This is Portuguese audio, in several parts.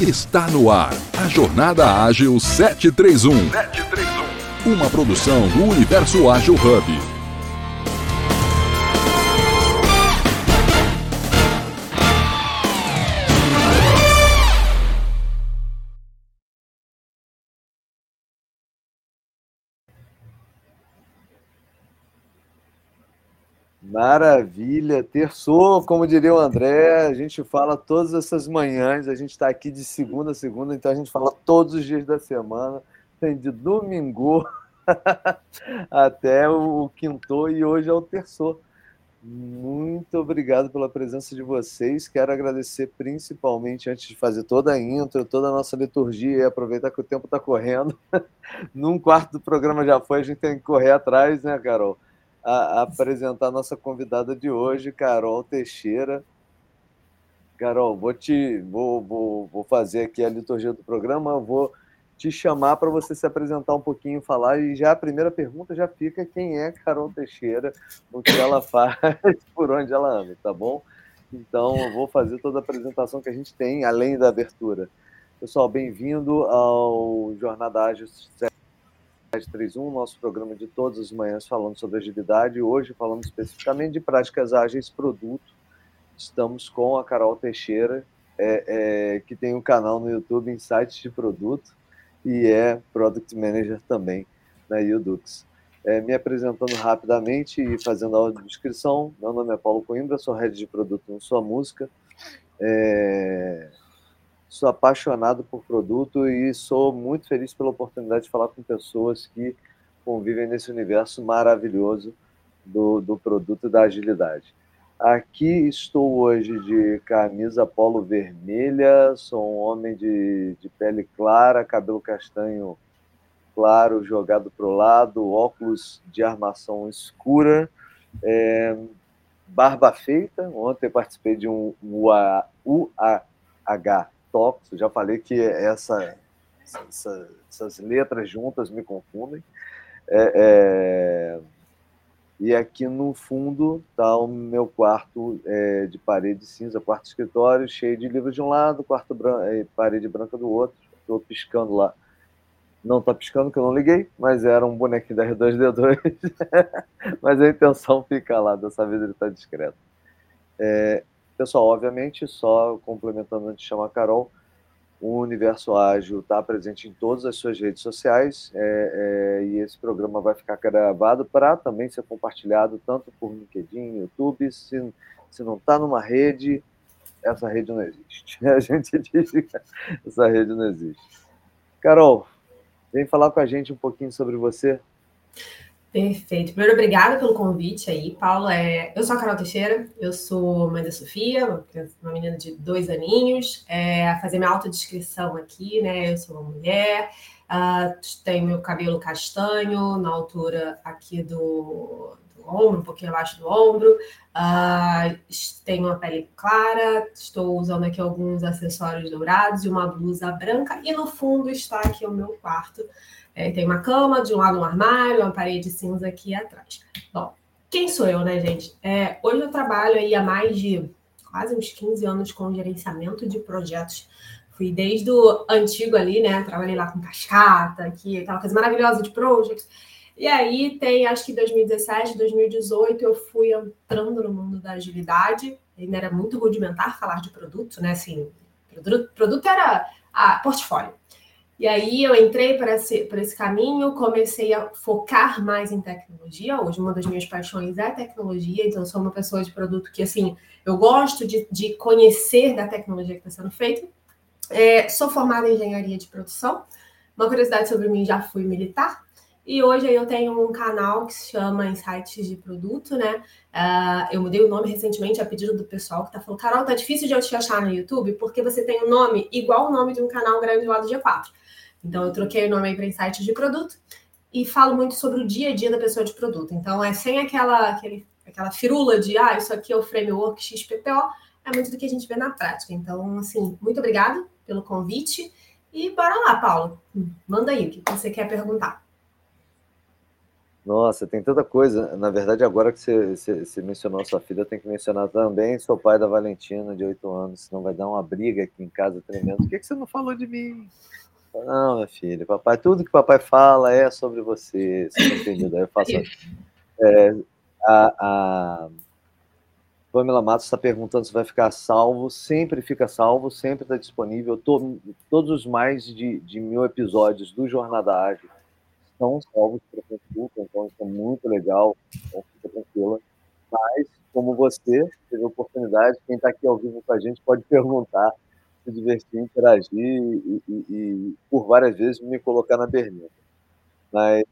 Está no ar a Jornada Ágil 731. 731. Uma produção do Universo Ágil Hub. Maravilha, terçou, como diria o André, a gente fala todas essas manhãs, a gente está aqui de segunda a segunda, então a gente fala todos os dias da semana, tem de domingo até o quinto e hoje é o terçou. Muito obrigado pela presença de vocês. Quero agradecer principalmente antes de fazer toda a intro, toda a nossa liturgia e aproveitar que o tempo está correndo. Num quarto do programa já foi, a gente tem que correr atrás, né, Carol? A, apresentar a nossa convidada de hoje, Carol Teixeira. Carol, vou te vou, vou, vou fazer aqui a liturgia do programa, vou te chamar para você se apresentar um pouquinho, falar, e já a primeira pergunta já fica quem é Carol Teixeira, o que ela faz, por onde ela anda, tá bom? Então, eu vou fazer toda a apresentação que a gente tem, além da abertura. Pessoal, bem-vindo ao Jornada Ágil 31, nosso programa de todas as manhãs falando sobre agilidade. Hoje falando especificamente de práticas ágeis produto. Estamos com a Carol Teixeira, é, é, que tem um canal no YouTube Insights de Produto e é Product Manager também na Udux. É, me apresentando rapidamente e fazendo a descrição, meu nome é Paulo Coimbra, sou head de produto no Sua Música. É, sou apaixonado por produto e sou muito feliz pela oportunidade de falar com pessoas que convivem nesse universo maravilhoso do, do produto da agilidade. Aqui estou hoje de camisa polo vermelha, sou um homem de, de pele clara, cabelo castanho claro jogado para o lado, óculos de armação escura, é, barba feita. Ontem participei de um UAH Talks, já falei que essa, essa, essas letras juntas me confundem. É, é, e aqui no fundo está o meu quarto é, de parede cinza, quarto escritório, cheio de livros de um lado, quarto branco, é, parede branca do outro. Estou piscando lá. Não está piscando que eu não liguei, mas era um bonequinho da R2D2. mas a intenção fica lá, dessa vez ele está discreto. Pessoal, obviamente, só complementando antes de chamar a Carol, o Universo Ágil está presente em todas as suas redes sociais é, é, e esse programa vai ficar gravado para também ser compartilhado tanto por LinkedIn, YouTube. Se, se não está numa rede, essa rede não existe. A gente diz que essa rede não existe. Carol, vem falar com a gente um pouquinho sobre você. Perfeito. Primeiro, obrigada pelo convite aí, Paulo. É, eu sou a Carol Teixeira, eu sou mãe da Sofia, uma, menina de dois aninhos. É, fazer minha autodescrição aqui, né? Eu sou uma mulher, uh, tenho meu cabelo castanho na altura aqui do, do ombro, um pouquinho abaixo do ombro. Uh, tenho uma pele clara, estou usando aqui alguns acessórios dourados e uma blusa branca. E no fundo está aqui o meu quarto. É, tem uma cama, de um lado um armário, uma parede cinza aqui atrás. Bom, quem sou eu, né, gente? É, hoje eu trabalho aí há mais de quase uns 15 anos com gerenciamento de projetos. Fui desde o antigo ali, né? Trabalhei lá com cascata, aqui, aquela coisa maravilhosa de projects. E aí tem, acho que 2017, 2018, eu fui entrando no mundo da agilidade. Ainda era muito rudimentar falar de produto, né? Assim, produto, produto era a portfólio. E aí eu entrei para esse, esse caminho, comecei a focar mais em tecnologia. Hoje, uma das minhas paixões é tecnologia, então sou uma pessoa de produto que, assim, eu gosto de, de conhecer da tecnologia que está sendo feita. É, sou formada em engenharia de produção. Uma curiosidade sobre mim, já fui militar. E hoje eu tenho um canal que se chama Insights de Produto, né? Uh, eu mudei o nome recentemente a pedido do pessoal que tá falando, Carol, tá difícil de eu te achar no YouTube porque você tem um nome igual o nome de um canal grande lá do G4. Então, eu troquei o nome para insights de produto e falo muito sobre o dia a dia da pessoa de produto. Então, é sem aquela, aquele, aquela firula de, ah, isso aqui é o framework XPTO, é muito do que a gente vê na prática. Então, assim, muito obrigada pelo convite e bora lá, Paulo. Manda aí o que você quer perguntar. Nossa, tem tanta coisa. Na verdade, agora que você, você, você mencionou sua filha, tem que mencionar também seu pai da Valentina, de 8 anos, senão vai dar uma briga aqui em casa tremendo. Por que, que você não falou de mim? Não, minha filha, papai, tudo que papai fala é sobre você. Você não entendeu? Daí eu faço. É, a, a Pamela Matos está perguntando se vai ficar salvo. Sempre fica salvo, sempre está disponível. Tô, todos os mais de, de mil episódios do Jornada Ágil estão salvos para consulta, então isso é muito legal, então fica tranquila. Mas, como você teve a oportunidade, quem está aqui ao vivo com a gente pode perguntar, se divertir, interagir e, e, e por várias vezes me colocar na berlinda. Mas,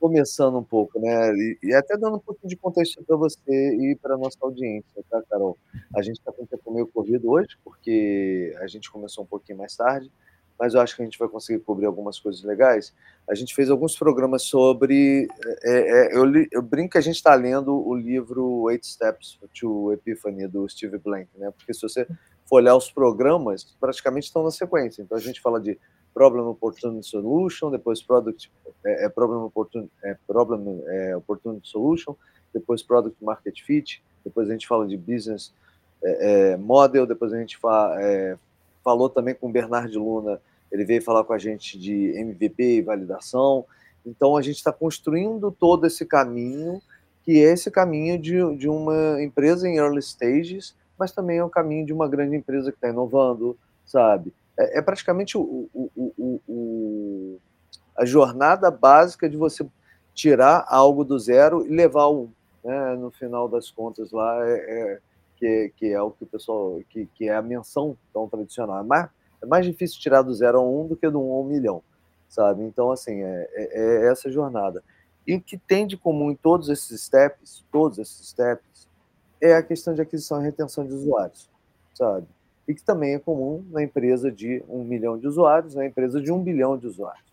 começando um pouco, né, e, e até dando um pouquinho de contexto para você e para nossa audiência, tá, Carol? A gente está com o tempo meio corrido hoje, porque a gente começou um pouquinho mais tarde, mas eu acho que a gente vai conseguir cobrir algumas coisas legais. A gente fez alguns programas sobre. É, é, eu, li, eu, brinco que a gente está lendo o livro Eight Steps to Epiphany, do Steve Blank, né? Porque se você for olhar os programas, praticamente estão na sequência. Então a gente fala de Problem Opportunity Solution, depois Product é, é Problem, Opportunity, é, problem é, Opportunity Solution, depois Product Market Fit, depois a gente fala de Business é, é Model, depois a gente fala, é, falou também com o Bernard Luna ele veio falar com a gente de MVP e validação. Então, a gente está construindo todo esse caminho, que é esse caminho de, de uma empresa em early stages, mas também é o caminho de uma grande empresa que está inovando, sabe? É, é praticamente o, o, o, a jornada básica de você tirar algo do zero e levar um. Né? No final das contas, lá é, é que, que, é o que o pessoal, que, que é a menção tão tradicional. Mas é mais difícil tirar do zero a um do que do um a um milhão, sabe? Então, assim, é, é, é essa jornada. E o que tem de comum em todos esses steps, todos esses steps, é a questão de aquisição e retenção de usuários, sabe? E que também é comum na empresa de um milhão de usuários, na empresa de um bilhão de usuários.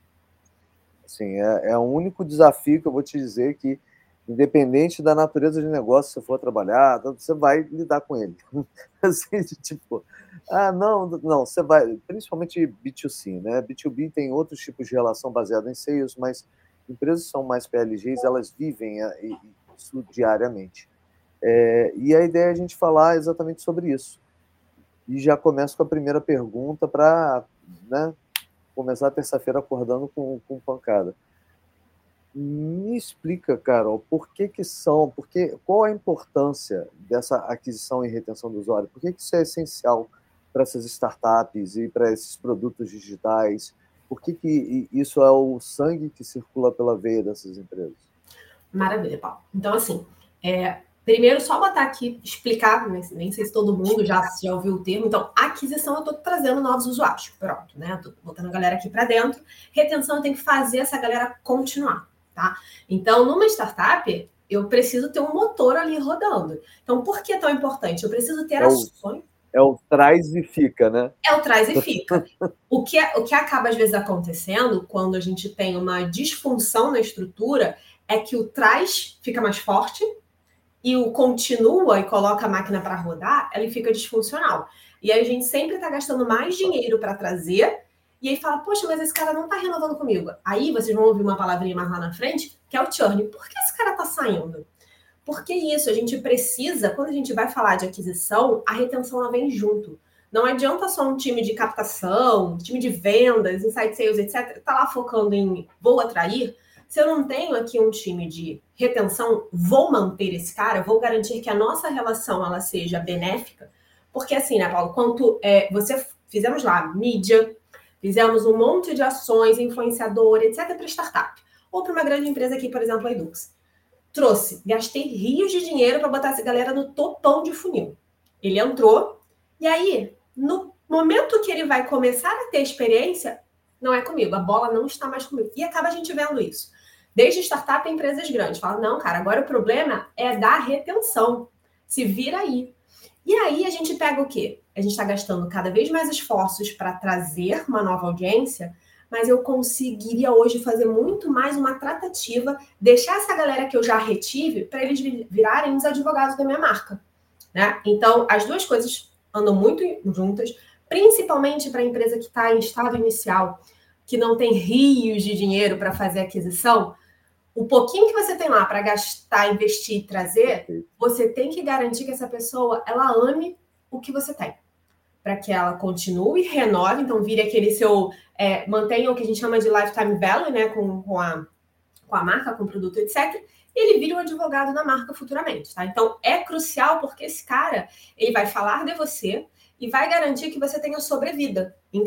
Assim, é, é o único desafio que eu vou te dizer que, independente da natureza de negócio que você for trabalhar, você vai lidar com ele. assim, tipo, ah, não, não, você vai, principalmente B2C, né? B2B tem outros tipos de relação baseada em sales, mas empresas que são mais PLGs, elas vivem ah, isso diariamente. É, e a ideia é a gente falar exatamente sobre isso. E já começo com a primeira pergunta para né, começar a terça-feira acordando com, com pancada. Me explica, Carol, por que, que são, porque, qual a importância dessa aquisição e retenção do usuário? Por que, que isso é essencial para essas startups e para esses produtos digitais? Por que, que isso é o sangue que circula pela veia dessas empresas? Maravilha, Paulo. Então, assim, é, primeiro só botar aqui, explicar, nem sei se todo mundo já, já ouviu o termo. Então, aquisição eu estou trazendo novos usuários. Pronto, né? Estou botando a galera aqui para dentro. Retenção eu tenho que fazer essa galera continuar, tá? Então, numa startup, eu preciso ter um motor ali rodando. Então, por que é tão importante? Eu preciso ter é ações. É o traz e fica, né? É o traz e fica. o, que, é, o que acaba, às vezes, acontecendo quando a gente tem uma disfunção na estrutura é que o traz fica mais forte e o continua e coloca a máquina para rodar, ele fica disfuncional. E aí a gente sempre está gastando mais dinheiro para trazer e aí fala, poxa, mas esse cara não está renovando comigo. Aí vocês vão ouvir uma palavrinha mais lá na frente, que é o churn. Por que esse cara está saindo? Porque isso, a gente precisa, quando a gente vai falar de aquisição, a retenção ela vem junto. Não adianta só um time de captação, time de vendas, inside sales, etc., tá lá focando em vou atrair. Se eu não tenho aqui um time de retenção, vou manter esse cara, vou garantir que a nossa relação ela seja benéfica. Porque assim, né, Paulo, quanto é, você fizemos lá mídia, fizemos um monte de ações, influenciador, etc., para startup. Ou para uma grande empresa aqui, por exemplo, a Edux trouxe, gastei rios de dinheiro para botar essa galera no topão de funil. Ele entrou, e aí, no momento que ele vai começar a ter experiência, não é comigo, a bola não está mais comigo. E acaba a gente vendo isso. Desde startup a empresas grandes. Fala, não, cara, agora o problema é da retenção. Se vira aí. E aí a gente pega o quê? A gente está gastando cada vez mais esforços para trazer uma nova audiência, mas eu conseguiria hoje fazer muito mais uma tratativa, deixar essa galera que eu já retive para eles virarem os advogados da minha marca. Né? Então, as duas coisas andam muito juntas, principalmente para a empresa que está em estado inicial, que não tem rios de dinheiro para fazer aquisição. O pouquinho que você tem lá para gastar, investir e trazer, você tem que garantir que essa pessoa ela ame o que você tem. Para que ela continue, renove, então vire aquele seu. É, mantenha o que a gente chama de lifetime value, né? Com, com, a, com a marca, com o produto, etc. E ele vira um advogado da marca futuramente, tá? Então é crucial porque esse cara ele vai falar de você e vai garantir que você tenha sobrevida em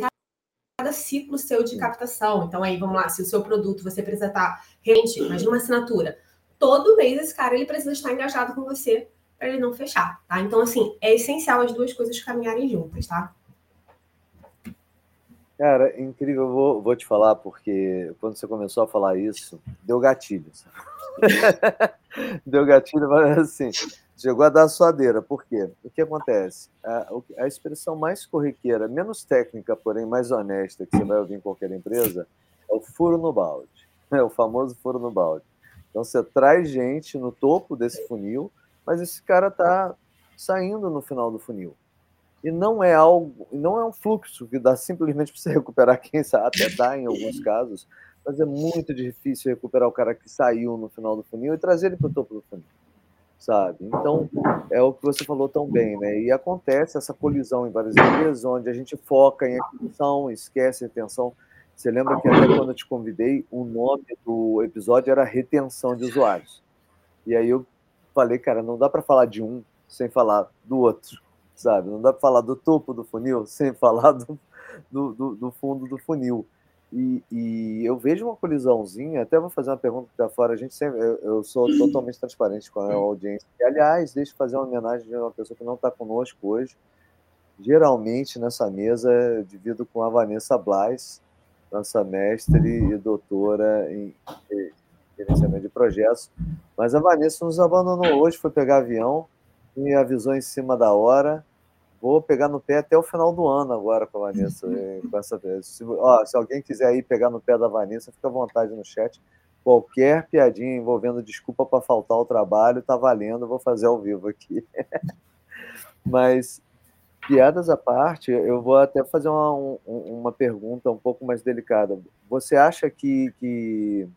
cada ciclo seu de captação. Então, aí, vamos lá, se o seu produto você precisa estar rente, imagina uma assinatura. Todo mês esse cara ele precisa estar engajado com você para ele não fechar, tá? Então, assim, é essencial as duas coisas caminharem juntas, tá? Cara, incrível, eu vou, vou te falar, porque quando você começou a falar isso, deu gatilho. deu gatilho, mas assim, Chegou a dar suadeira. Por quê? O que acontece? A, a expressão mais corriqueira, menos técnica, porém mais honesta, que você vai ouvir em qualquer empresa, é o furo no balde. É o famoso furo no balde. Então você traz gente no topo desse funil, mas esse cara está saindo no final do funil. E não é algo, não é um fluxo que dá simplesmente para você recuperar quem sabe, até dá em alguns casos, mas é muito difícil recuperar o cara que saiu no final do funil e trazer ele para o topo do funil sabe? Então, é o que você falou tão bem, né? E acontece essa colisão em várias empresas, onde a gente foca em aquisição, esquece a retenção. Você lembra que até quando eu te convidei, o nome do episódio era retenção de usuários. E aí eu falei, cara, não dá para falar de um sem falar do outro, sabe? Não dá para falar do topo do funil sem falar do, do, do, do fundo do funil. E, e, eu vejo uma colisãozinha, até vou fazer uma pergunta da fora, a gente sempre, eu, eu, sou totalmente transparente com a audiência. E, aliás, deixa eu fazer uma homenagem a uma pessoa que não está conosco hoje. Geralmente nessa mesa divido com a Vanessa Blas, nossa mestre e doutora em gerenciamento de projetos. Mas a Vanessa nos abandonou hoje, foi pegar avião, me avisou em cima da hora Vou pegar no pé até o final do ano agora com a Vanessa. Eh, com essa, se, ó, se alguém quiser ir pegar no pé da Vanessa, fica à vontade no chat. Qualquer piadinha envolvendo desculpa para faltar ao trabalho, tá valendo, vou fazer ao vivo aqui. Mas, piadas à parte, eu vou até fazer uma, um, uma pergunta um pouco mais delicada. Você acha que, que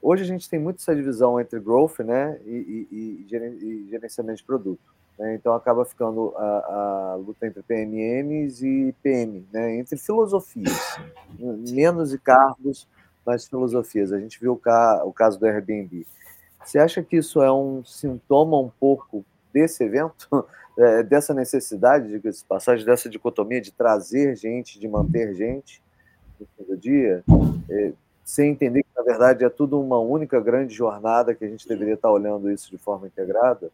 hoje a gente tem muito essa divisão entre growth né, e, e, e gerenciamento de produto? Né? Então acaba ficando a, a, luta entre PMMs e PM, né? entre filosofias, menos de cargos, mas filosofias. A gente viu o, ca, o caso do Airbnb. Você acha que isso é um sintoma um pouco desse evento, é, dessa necessidade, de passagem dessa dicotomia de trazer gente, de manter gente no fim do dia, é, sem entender que, na verdade, é tudo uma única grande jornada que a gente deveria estar olhando isso de forma integrada?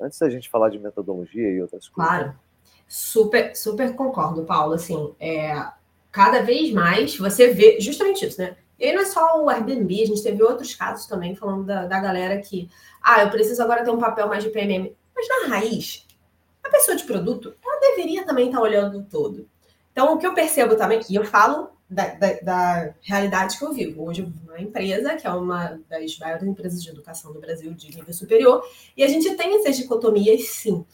Antes da gente falar de metodologia e outras coisas. Claro, super, super concordo, Paulo. Assim, é, cada vez mais você vê justamente isso, né? E não é só o Airbnb, a gente teve outros casos também falando da, da galera que, ah, eu preciso agora ter um papel mais de PMM. Mas na raiz, a pessoa de produto, ela deveria também estar olhando todo. Então, o que eu percebo também, e eu falo da, da, da, realidade que eu vivo. Hoje numa empresa, que é uma das maiores empresas de educação do Brasil de nível superior, e a gente tem essas dicotomias, sim.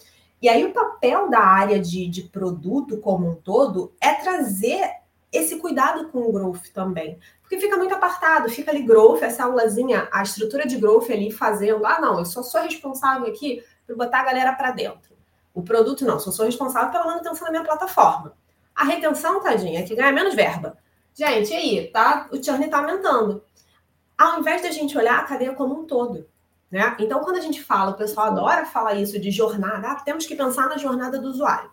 E aí o papel da área de, de produto como um todo é trazer esse cuidado com o growth também. Porque fica muito apartado, fica ali growth, essa aulazinha, a estrutura de growth ali fazendo, ah, não, eu só sou responsável aqui por botar a galera para dentro. O produto não, só sou responsável pela manutenção da minha plataforma. A retenção, tadinha, é que ganha menos verba. Gente, aí, tá? O churn está aumentando. Ao invés da gente olhar a cadeia como um todo. Né? Então, quando a gente fala, o pessoal adora falar isso de jornada, ah, temos que pensar na jornada do usuário.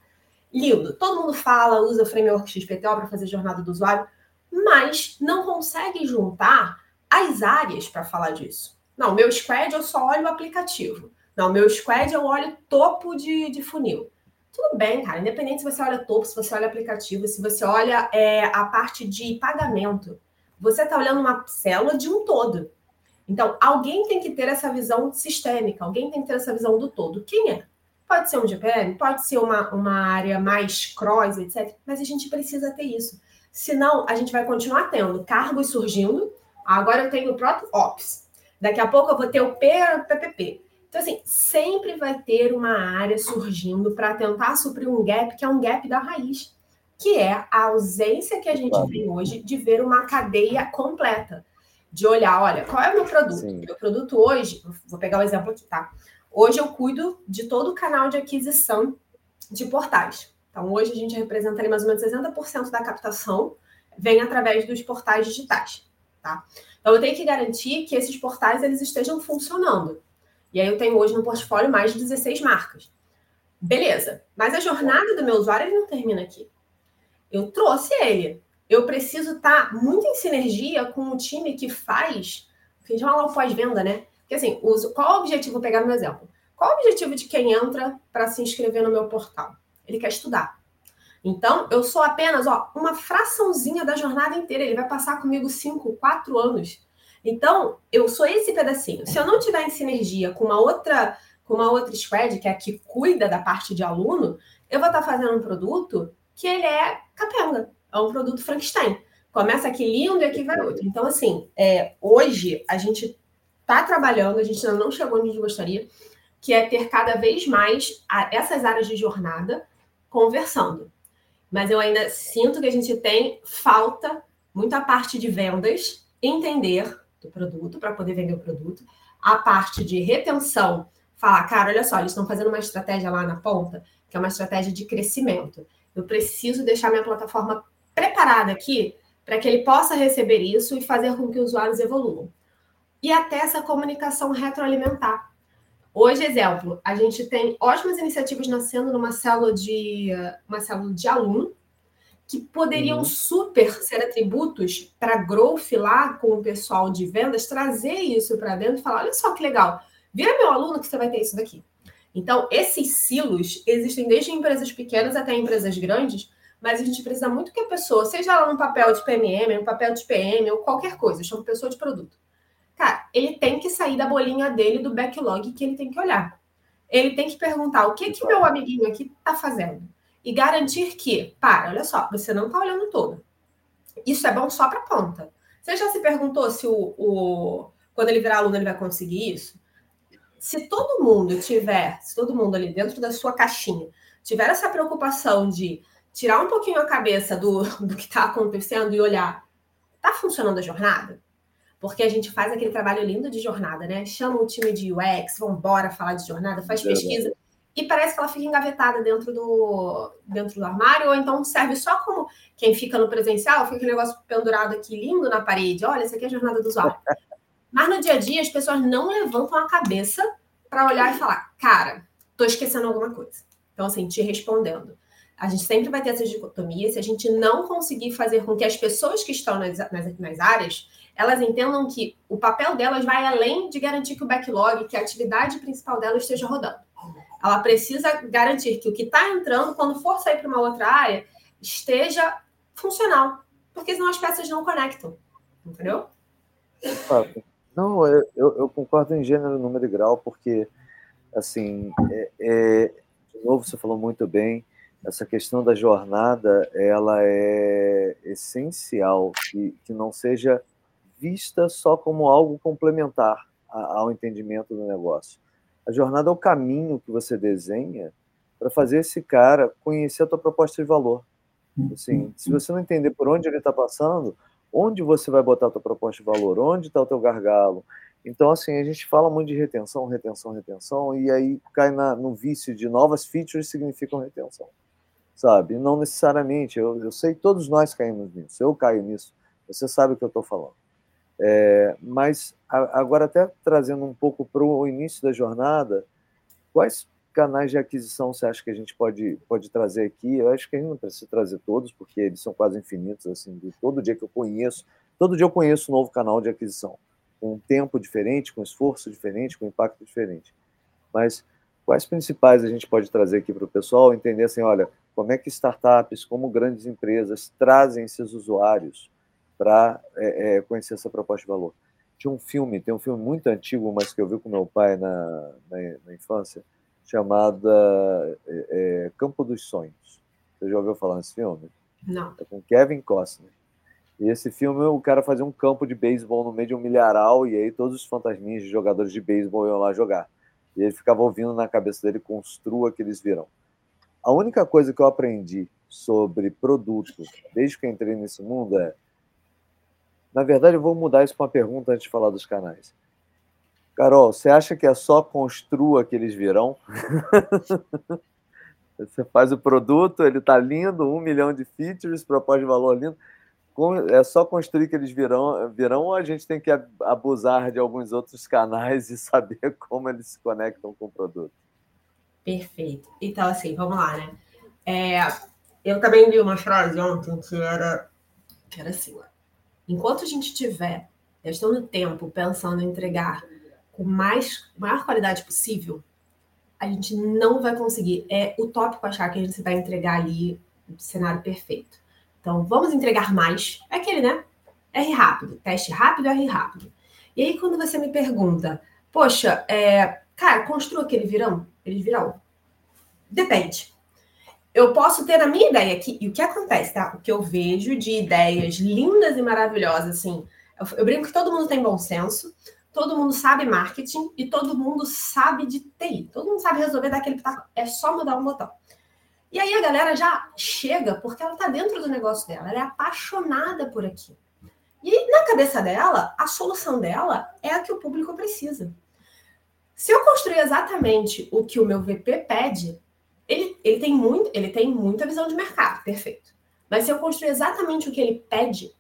Lindo, todo mundo fala, usa o framework XPTO para fazer jornada do usuário, mas não consegue juntar as áreas para falar disso. Não, meu squad eu só olho o aplicativo. Não, meu squad eu olho topo de, de funil. Tudo bem, cara. Independente se você olha topo, se você olha aplicativo, se você olha é, a parte de pagamento, você está olhando uma célula de um todo. Então, alguém tem que ter essa visão sistêmica, alguém tem que ter essa visão do todo. Quem é? Pode ser um GPM, pode ser uma, uma área mais cross, etc. Mas a gente precisa ter isso. Senão, a gente vai continuar tendo cargos surgindo. Agora eu tenho o próprio Ops. Daqui a pouco eu vou ter o PPP. Então, assim, sempre vai ter uma área surgindo para tentar suprir um gap que é um gap da raiz, que é a ausência que a gente tem hoje de ver uma cadeia completa. De olhar, olha, qual é o meu produto? Sim. Meu produto hoje, vou pegar o um exemplo aqui, tá? Hoje eu cuido de todo o canal de aquisição de portais. Então, hoje a gente representa ali mais ou menos 60% da captação vem através dos portais digitais, tá? Então, eu tenho que garantir que esses portais eles estejam funcionando. E aí eu tenho hoje no portfólio mais de 16 marcas. Beleza, mas a jornada do meu usuário não termina aqui. Eu trouxe ele. Eu preciso estar tá muito em sinergia com o time que faz, que a gente fala o pós-venda, né? Porque assim, uso, qual o objetivo, vou pegar meu exemplo. Qual o objetivo de quem entra para se inscrever no meu portal? Ele quer estudar. Então, eu sou apenas ó, uma fraçãozinha da jornada inteira. Ele vai passar comigo cinco, quatro anos. Então, eu sou esse pedacinho. Se eu não tiver em sinergia com uma outra com uma outra squad, que é a que cuida da parte de aluno, eu vou estar fazendo um produto que ele é capenga, é um produto Frankenstein. Começa aqui lindo e aqui vai outro. Então, assim, é, hoje a gente está trabalhando, a gente ainda não chegou onde a gente gostaria, que é ter cada vez mais a, essas áreas de jornada conversando. Mas eu ainda sinto que a gente tem falta muita parte de vendas, entender do produto para poder vender o produto, a parte de retenção falar, cara, olha só, eles estão fazendo uma estratégia lá na ponta, que é uma estratégia de crescimento. Eu preciso deixar minha plataforma preparada aqui para que ele possa receber isso e fazer com que os usuários evoluam. E até essa comunicação retroalimentar. Hoje, exemplo, a gente tem ótimas iniciativas nascendo numa célula de uma célula de aluno que poderiam uhum. super ser atributos para growth lá com o pessoal de vendas, trazer isso para dentro e falar: olha só que legal, Vira meu aluno que você vai ter isso daqui. Então, esses silos existem desde empresas pequenas até empresas grandes, mas a gente precisa muito que a pessoa, seja ela no papel de PMM, no papel de PM ou qualquer coisa, chama pessoa de produto. Cara, ele tem que sair da bolinha dele, do backlog que ele tem que olhar. Ele tem que perguntar o que que meu amiguinho aqui está fazendo. E garantir que, para, olha só, você não está olhando todo. Isso é bom só para ponta. Você já se perguntou se o, o, quando ele virar aluno ele vai conseguir isso? se todo mundo tiver, se todo mundo ali dentro da sua caixinha tiver essa preocupação de tirar um pouquinho a cabeça do, do que está acontecendo e olhar, está funcionando a jornada? Porque a gente faz aquele trabalho lindo de jornada, né? Chama o time de UX, vamos embora falar de jornada, faz pesquisa. E parece que ela fica engavetada dentro do, dentro do armário, ou então serve só como quem fica no presencial, fica aquele negócio pendurado aqui lindo na parede. Olha, essa aqui é a jornada do usuário. Mas no dia a dia, as pessoas não levantam a cabeça para olhar e falar, cara, tô esquecendo alguma coisa. Então, assim, te respondendo. A gente sempre vai ter essa dicotomia. Se a gente não conseguir fazer com que as pessoas que estão nas, nas, nas áreas elas entendam que o papel delas vai além de garantir que o backlog, que a atividade principal dela esteja rodando. Ela precisa garantir que o que está entrando, quando for sair para uma outra área, esteja funcional. Porque senão as peças não conectam. Entendeu? Não, eu, eu, concordo em gênero, número e grau, porque, assim, é, é, de novo, você falou muito bem, essa questão da jornada, ela é essencial, que, que não seja vista só como algo complementar ao entendimento do negócio. A jornada é o caminho que você desenha para fazer esse cara conhecer a tua proposta de valor. Assim, se você não entender por onde ele está passando, onde você vai botar a tua proposta de valor, onde está o teu gargalo. Então, assim, a gente fala muito de retenção, retenção, retenção, e aí cai na, no vício de novas features significam retenção, sabe? Não necessariamente, eu, eu sei, todos nós caímos nisso, eu caio nisso, você sabe o que eu estou falando. É, mas a, agora, até trazendo um pouco para o início da jornada, quais canais de aquisição você acha que a gente pode, pode trazer aqui? Eu acho que a gente não precisa trazer todos, porque eles são quase infinitos, assim, todo dia que eu conheço, todo dia eu conheço um novo canal de aquisição, com um tempo diferente, com esforço diferente, com impacto diferente. Mas quais principais a gente pode trazer aqui para o pessoal entender assim, olha, como é que startups, como grandes empresas trazem esses usuários para é, é, conhecer essa proposta de valor? Tinha um filme, tem um filme muito antigo, mas que eu vi com meu pai na, na, na infância, chamada é, é, Campo dos Sonhos. Você já ouviu falar nesse filme? Não. É com Kevin Costner. E esse filme, o cara fazia um campo de beisebol no meio de um milharal, e aí todos os fantasminhas de jogadores de beisebol iam lá jogar. E ele ficava ouvindo na cabeça dele, construa que eles viram. A única coisa que eu aprendi sobre produto, desde que entrei nesse mundo, é Na verdade, eu vou mudar isso para uma pergunta antes de falar dos canais. Carol, você acha que é só construa que eles virão? você faz o produto, ele está lindo, um milhão de features, proposta de valor lindo. É só construir que eles virão, virão ou a gente tem que abusar de alguns outros canais e saber como eles se conectam com o produto? Perfeito. Então, assim, vamos lá, né? É, eu também li uma frase ontem que era, que era assim: enquanto a gente estiver gastando tempo pensando em entregar com mais maior qualidade possível, a gente não vai conseguir. É utópico achar que a gente vai entregar ali o cenário perfeito. Então, vamos entregar mais. É aquele, né? R rápido, teste rápido, R rápido. E aí, quando você me pergunta, poxa, é, cara, construa aquele virão, eles virão. Depende eu posso ter a minha ideia aqui, e o que acontece, tá? O que eu vejo de ideias lindas e maravilhosas, assim, eu, eu brinco que todo mundo tem bom senso, todo mundo sabe marketing e todo mundo sabe de TI. Todo mundo sabe resolver daquele pitaco, é só mudar um botão. E aí a galera já chega porque ela tá dentro do negócio dela, ela é apaixonada por aquilo. E na cabeça dela, a solução dela é a que o público precisa. Se eu construir exatamente o que o meu VP pede, ele, ele, tem muito, ele tem muita visão de mercado, perfeito. Mas se eu construir exatamente o que ele pede,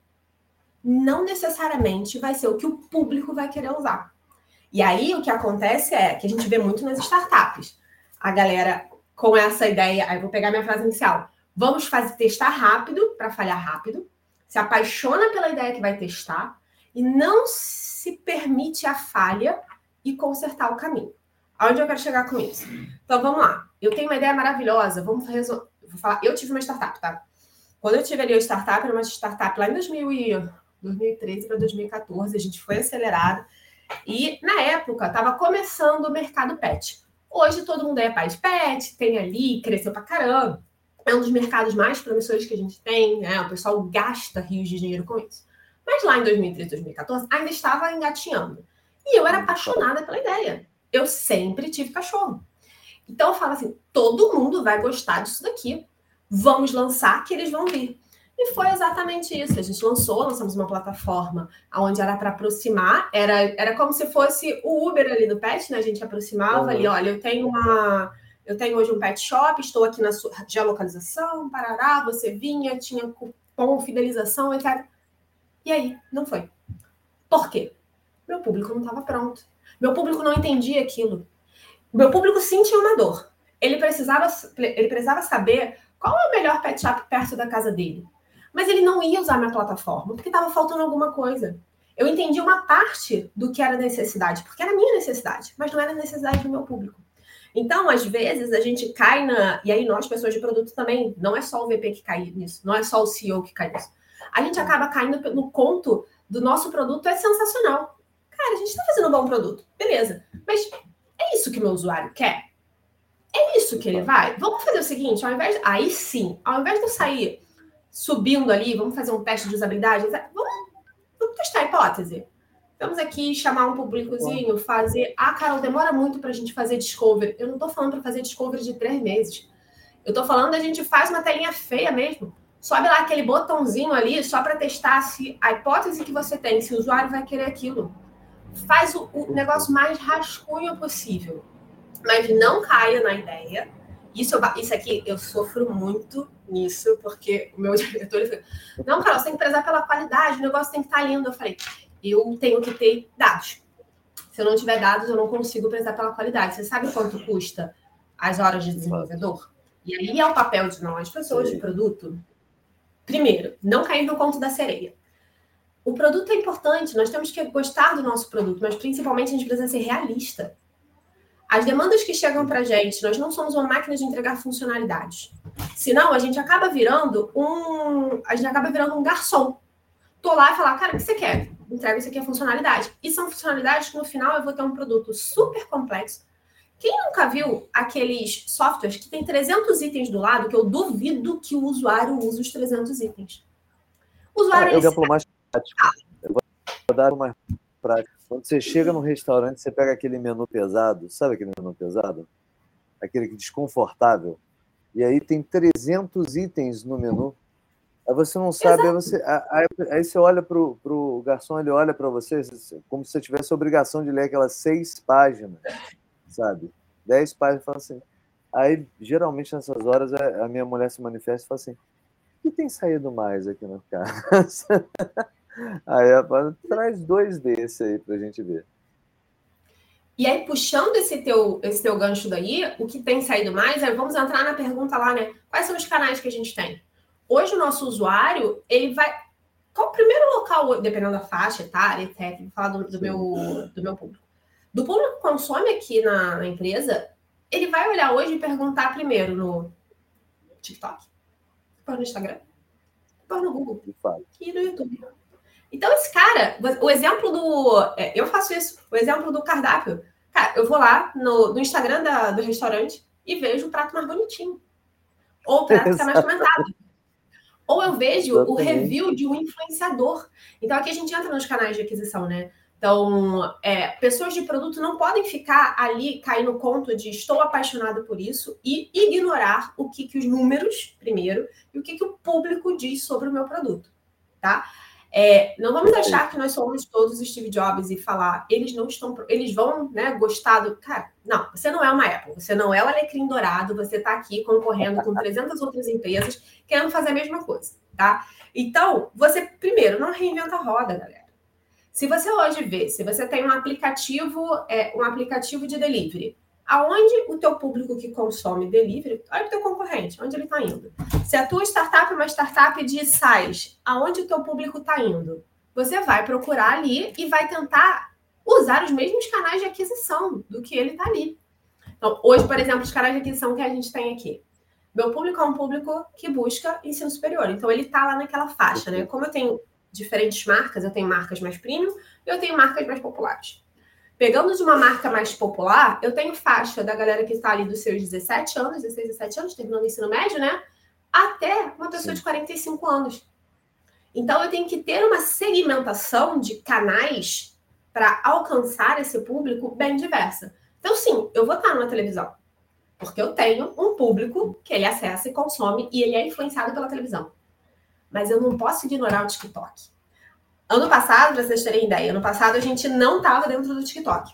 não necessariamente vai ser o que o público vai querer usar. E aí o que acontece é que a gente vê muito nas startups. A galera com essa ideia, aí vou pegar minha frase inicial. Vamos fazer testar rápido para falhar rápido, se apaixona pela ideia que vai testar e não se permite a falha e consertar o caminho. Aonde eu quero chegar com isso? Então vamos lá. Eu tenho uma ideia maravilhosa. Vamos resolver. Vou falar. Eu tive uma startup, tá? Quando eu tive ali a startup, era uma startup lá em 2000 e... 2013 para 2014. A gente foi acelerado. E na época estava começando o mercado pet. Hoje todo mundo é pai de pet, tem ali, cresceu pra caramba. É um dos mercados mais promissores que a gente tem, né? O pessoal gasta rios de dinheiro com isso. Mas lá em 2013, 2014, ainda estava engatinhando. E eu era apaixonada pela ideia eu sempre tive cachorro. Então eu falo assim: todo mundo vai gostar disso daqui. Vamos lançar que eles vão vir. E foi exatamente isso. A gente lançou, lançamos uma plataforma onde era para aproximar, era, era como se fosse o Uber ali do pet, né? A gente aproximava uhum. ali, olha, eu tenho uma. Eu tenho hoje um pet shop, estou aqui na sua geolocalização, parará, você vinha, tinha cupom, fidelização, etc. E aí, não foi. Por quê? Meu público não estava pronto. Meu público não entendia aquilo. Meu público sentia uma dor. Ele precisava, ele precisava saber qual é o melhor pet shop perto da casa dele. Mas ele não ia usar minha plataforma porque estava faltando alguma coisa. Eu entendi uma parte do que era necessidade, porque era minha necessidade, mas não era necessidade do meu público. Então, às vezes, a gente cai na. E aí, nós, pessoas de produto, também, não é só o VP que cai nisso, não é só o CEO que cai nisso. A gente acaba caindo no conto do nosso produto é sensacional. Cara, a gente está fazendo um bom produto, beleza. Mas é isso que o meu usuário quer? É isso que ele vai? Vamos fazer o seguinte, ao invés. Aí sim, ao invés de eu sair subindo ali, vamos fazer um teste de usabilidade, vamos, vamos testar a hipótese. Vamos aqui chamar um públicozinho, fazer. Ah, Carol, demora muito para a gente fazer discovery. Eu não estou falando para fazer discovery de três meses. Eu estou falando a gente faz uma telinha feia mesmo. Sobe lá aquele botãozinho ali só para testar se a hipótese que você tem, se o usuário vai querer aquilo faz o, o negócio mais rascunho possível. Mas não caia na ideia. Isso, isso aqui, eu sofro muito nisso, porque o meu diretor ele não, Carol, você tem que prezar pela qualidade, o negócio tem que estar lindo. Eu falei, eu tenho que ter dados. Se eu não tiver dados, eu não consigo prezar pela qualidade. Você sabe quanto custa as horas de desenvolvedor? E aí é o papel de nós, pessoas de produto. Primeiro, não cair no conto da sereia o produto é importante, nós temos que gostar do nosso produto, mas principalmente a gente precisa ser realista. As demandas que chegam para a gente, nós não somos uma máquina de entregar funcionalidades. Senão, a gente acaba virando um. A gente acaba virando um garçom. Tô lá e falar, cara, o que você quer? Entrega isso aqui a funcionalidade. E são funcionalidades que no final eu vou ter um produto super complexo. Quem nunca viu aqueles softwares que tem 300 itens do lado, que eu duvido que o usuário use os 300 itens? O usuário. Exemplo mais eu vou dar uma prática. Quando você chega no restaurante, você pega aquele menu pesado, sabe aquele menu pesado? Aquele que desconfortável. E aí tem 300 itens no menu. Aí você não sabe, aí você, aí, aí você olha para o garçom, ele olha para você como se você tivesse a obrigação de ler aquelas seis páginas, sabe? Dez páginas, fala assim. Aí, geralmente, nessas horas, a minha mulher se manifesta e fala assim: o que tem saído mais aqui na casa? Aí fala, traz dois desses aí para a gente ver. E aí, puxando esse teu, esse teu gancho daí, o que tem saído mais é, vamos entrar na pergunta lá, né? Quais são os canais que a gente tem? Hoje, o nosso usuário, ele vai. Qual o primeiro local, dependendo da faixa etária, etc., vou falar do, do meu, do meu público. Do público que consome aqui na, na empresa, ele vai olhar hoje e perguntar primeiro no TikTok, depois no Instagram, depois no Google e no YouTube. Então, esse cara, o exemplo do. É, eu faço isso, o exemplo do cardápio. Cara, eu vou lá no, no Instagram da, do restaurante e vejo o prato mais bonitinho. Ou o prato que é mais comentado. Ou eu vejo Exatamente. o review de um influenciador. Então, aqui a gente entra nos canais de aquisição, né? Então, é, pessoas de produto não podem ficar ali, cair no conto de estou apaixonado por isso e ignorar o que, que os números, primeiro, e o que, que o público diz sobre o meu produto, tá? É, não vamos achar que nós somos todos Steve Jobs e falar, eles não estão, eles vão né, gostar do. Cara, não, você não é uma Apple, você não é o Alecrim Dourado, você está aqui concorrendo com 300 outras empresas querendo fazer a mesma coisa, tá? Então, você, primeiro, não reinventa a roda, galera. Se você hoje vê, se você tem um aplicativo, é, um aplicativo de delivery, aonde o teu público que consome delivery, olha o teu concorrente, onde ele está indo. Se a tua startup é uma startup de SaaS, aonde o teu público está indo? Você vai procurar ali e vai tentar usar os mesmos canais de aquisição do que ele está ali. Então, hoje, por exemplo, os canais de aquisição que a gente tem aqui. Meu público é um público que busca ensino superior. Então, ele está lá naquela faixa, né? Como eu tenho diferentes marcas, eu tenho marcas mais premium eu tenho marcas mais populares. Pegando de uma marca mais popular, eu tenho faixa da galera que está ali dos seus 17 anos, 16, 17 anos, terminando o ensino médio, né? Até uma pessoa Sim. de 45 anos. Então, eu tenho que ter uma segmentação de canais para alcançar esse público bem diversa. Então, sim, eu vou estar numa televisão, porque eu tenho um público que ele acessa e consome e ele é influenciado pela televisão. Mas eu não posso ignorar o TikTok. Ano passado, para vocês terem ideia, ano passado a gente não estava dentro do TikTok.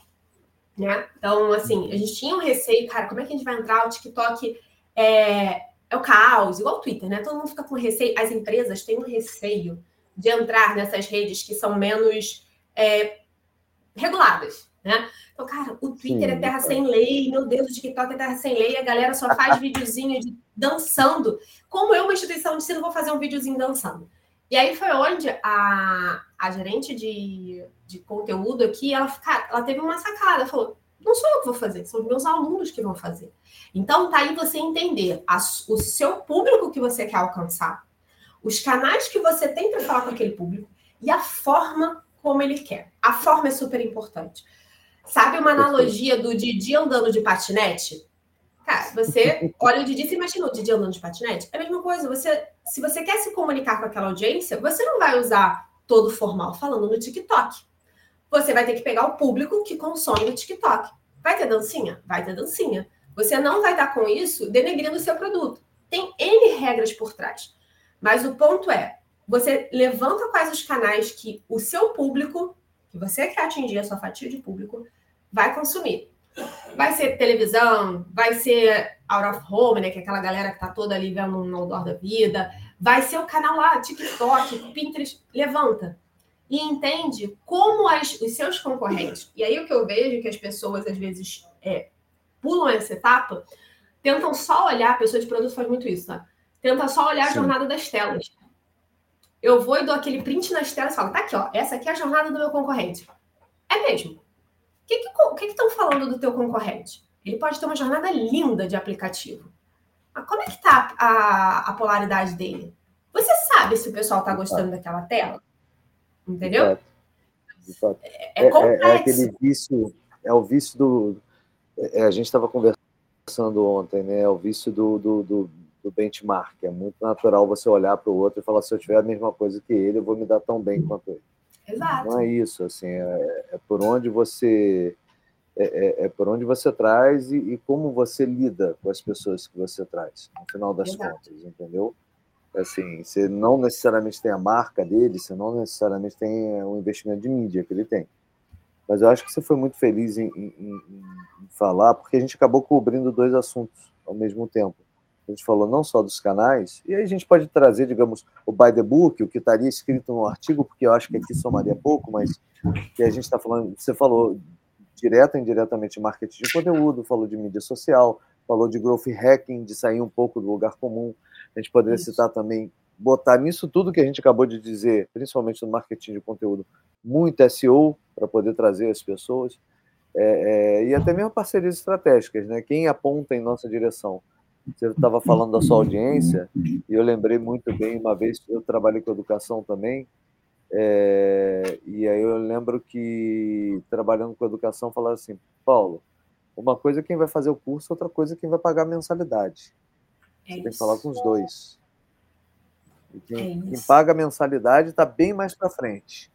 Né? Então, assim, a gente tinha um receio, cara, como é que a gente vai entrar? O TikTok é, é o caos, igual o Twitter, né? Todo mundo fica com receio. As empresas têm um receio de entrar nessas redes que são menos é, reguladas, né? Então, cara, o Twitter Sim, é terra é. sem lei, meu Deus, o TikTok é terra sem lei, a galera só faz videozinho de dançando. Como eu, uma instituição de ensino, vou fazer um videozinho dançando? E aí foi onde a, a gerente de, de conteúdo aqui, ela, ela teve uma sacada, falou, não sou eu que vou fazer, são os meus alunos que vão fazer. Então, tá aí você entender a, o seu público que você quer alcançar, os canais que você tem para falar com aquele público e a forma como ele quer. A forma é super importante. Sabe uma analogia do Didi andando de patinete? Cara, você olha o Didi, você imagina o Didi andando de patinete? É a mesma coisa. Você, se você quer se comunicar com aquela audiência, você não vai usar todo formal falando no TikTok. Você vai ter que pegar o público que consome no TikTok. Vai ter dancinha? Vai ter dancinha. Você não vai estar com isso denegrindo o seu produto. Tem N regras por trás. Mas o ponto é, você levanta quais os canais que o seu público, que você quer atingir a sua fatia de público, vai consumir. Vai ser televisão, vai ser out of home, né? Que é aquela galera que tá toda ali vendo no outdoor da vida. Vai ser o canal lá, TikTok, Pinterest. Levanta. E entende como as, os seus concorrentes. E aí o que eu vejo é que as pessoas, às vezes, é, pulam essa etapa, tentam só olhar, a pessoa de produto faz muito isso, tá? Tenta só olhar Sim. a jornada das telas. Eu vou e dou aquele print nas telas e falo, tá aqui, ó, essa aqui é a jornada do meu concorrente. É mesmo que que estão falando do teu concorrente? Ele pode ter uma jornada linda de aplicativo. Mas como é que está a, a, polaridade dele? Você sabe se o pessoal está gostando daquela tela? Entendeu? Exato. É, é, é, complexo. É, é, aquele vício, é o vício do. É, a gente estava conversando ontem, né? É o vício do, do, do, do benchmark. É muito natural você olhar para o outro e falar: se eu tiver a mesma coisa que ele, eu vou me dar tão bem quanto ele. Exato. Não é isso, assim, é, é por onde você é, é, é, por onde você traz e, e, como você lida com as pessoas que você traz, no final das Exato. contas, entendeu? Assim, você não necessariamente tem a marca dele, você não necessariamente tem o investimento de mídia que ele tem. Mas eu acho que você foi muito feliz em, em, em falar, porque a gente acabou cobrindo dois assuntos ao mesmo tempo. A gente falou não só dos canais, e aí a gente pode trazer, digamos, o by the book, o que estaria escrito no artigo, porque eu acho que aqui somaria pouco, mas que a gente está falando, você falou direta e indiretamente marketing de conteúdo, falou de mídia social, falou de growth hacking, de sair um pouco do lugar comum. A gente poderia Isso. citar também, botar nisso tudo que a gente acabou de dizer, principalmente no marketing de conteúdo, muito SEO para poder trazer as pessoas. É, é, e até mesmo parcerias estratégicas, né? Quem aponta em nossa direção. Você estava falando da sua audiência, e eu lembrei muito bem, uma vez eu trabalhei com educação também, é, e aí eu lembro que, trabalhando com educação, falaram assim, Paulo, uma coisa é quem vai fazer o curso, outra coisa é quem vai pagar a mensalidade. É Você tem que falar com os dois. E quem, é quem paga a mensalidade está bem mais para frente.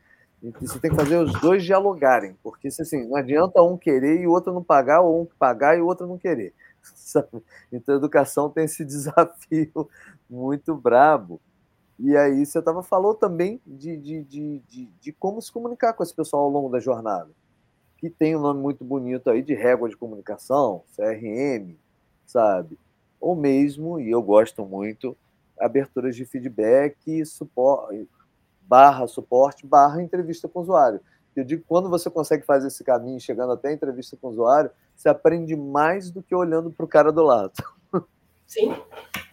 Você tem que fazer os dois dialogarem, porque assim, não adianta um querer e o outro não pagar, ou um pagar e o outro não querer. Sabe? Então a educação tem esse desafio muito brabo. E aí você tava, falou também de, de, de, de, de como se comunicar com esse pessoal ao longo da jornada, que tem um nome muito bonito aí de régua de comunicação, CRM, sabe? Ou mesmo, e eu gosto muito, aberturas de feedback, suporte, barra suporte, barra entrevista com o usuário. Eu digo quando você consegue fazer esse caminho, chegando até a entrevista com o usuário, você aprende mais do que olhando para o cara do lado. Sim,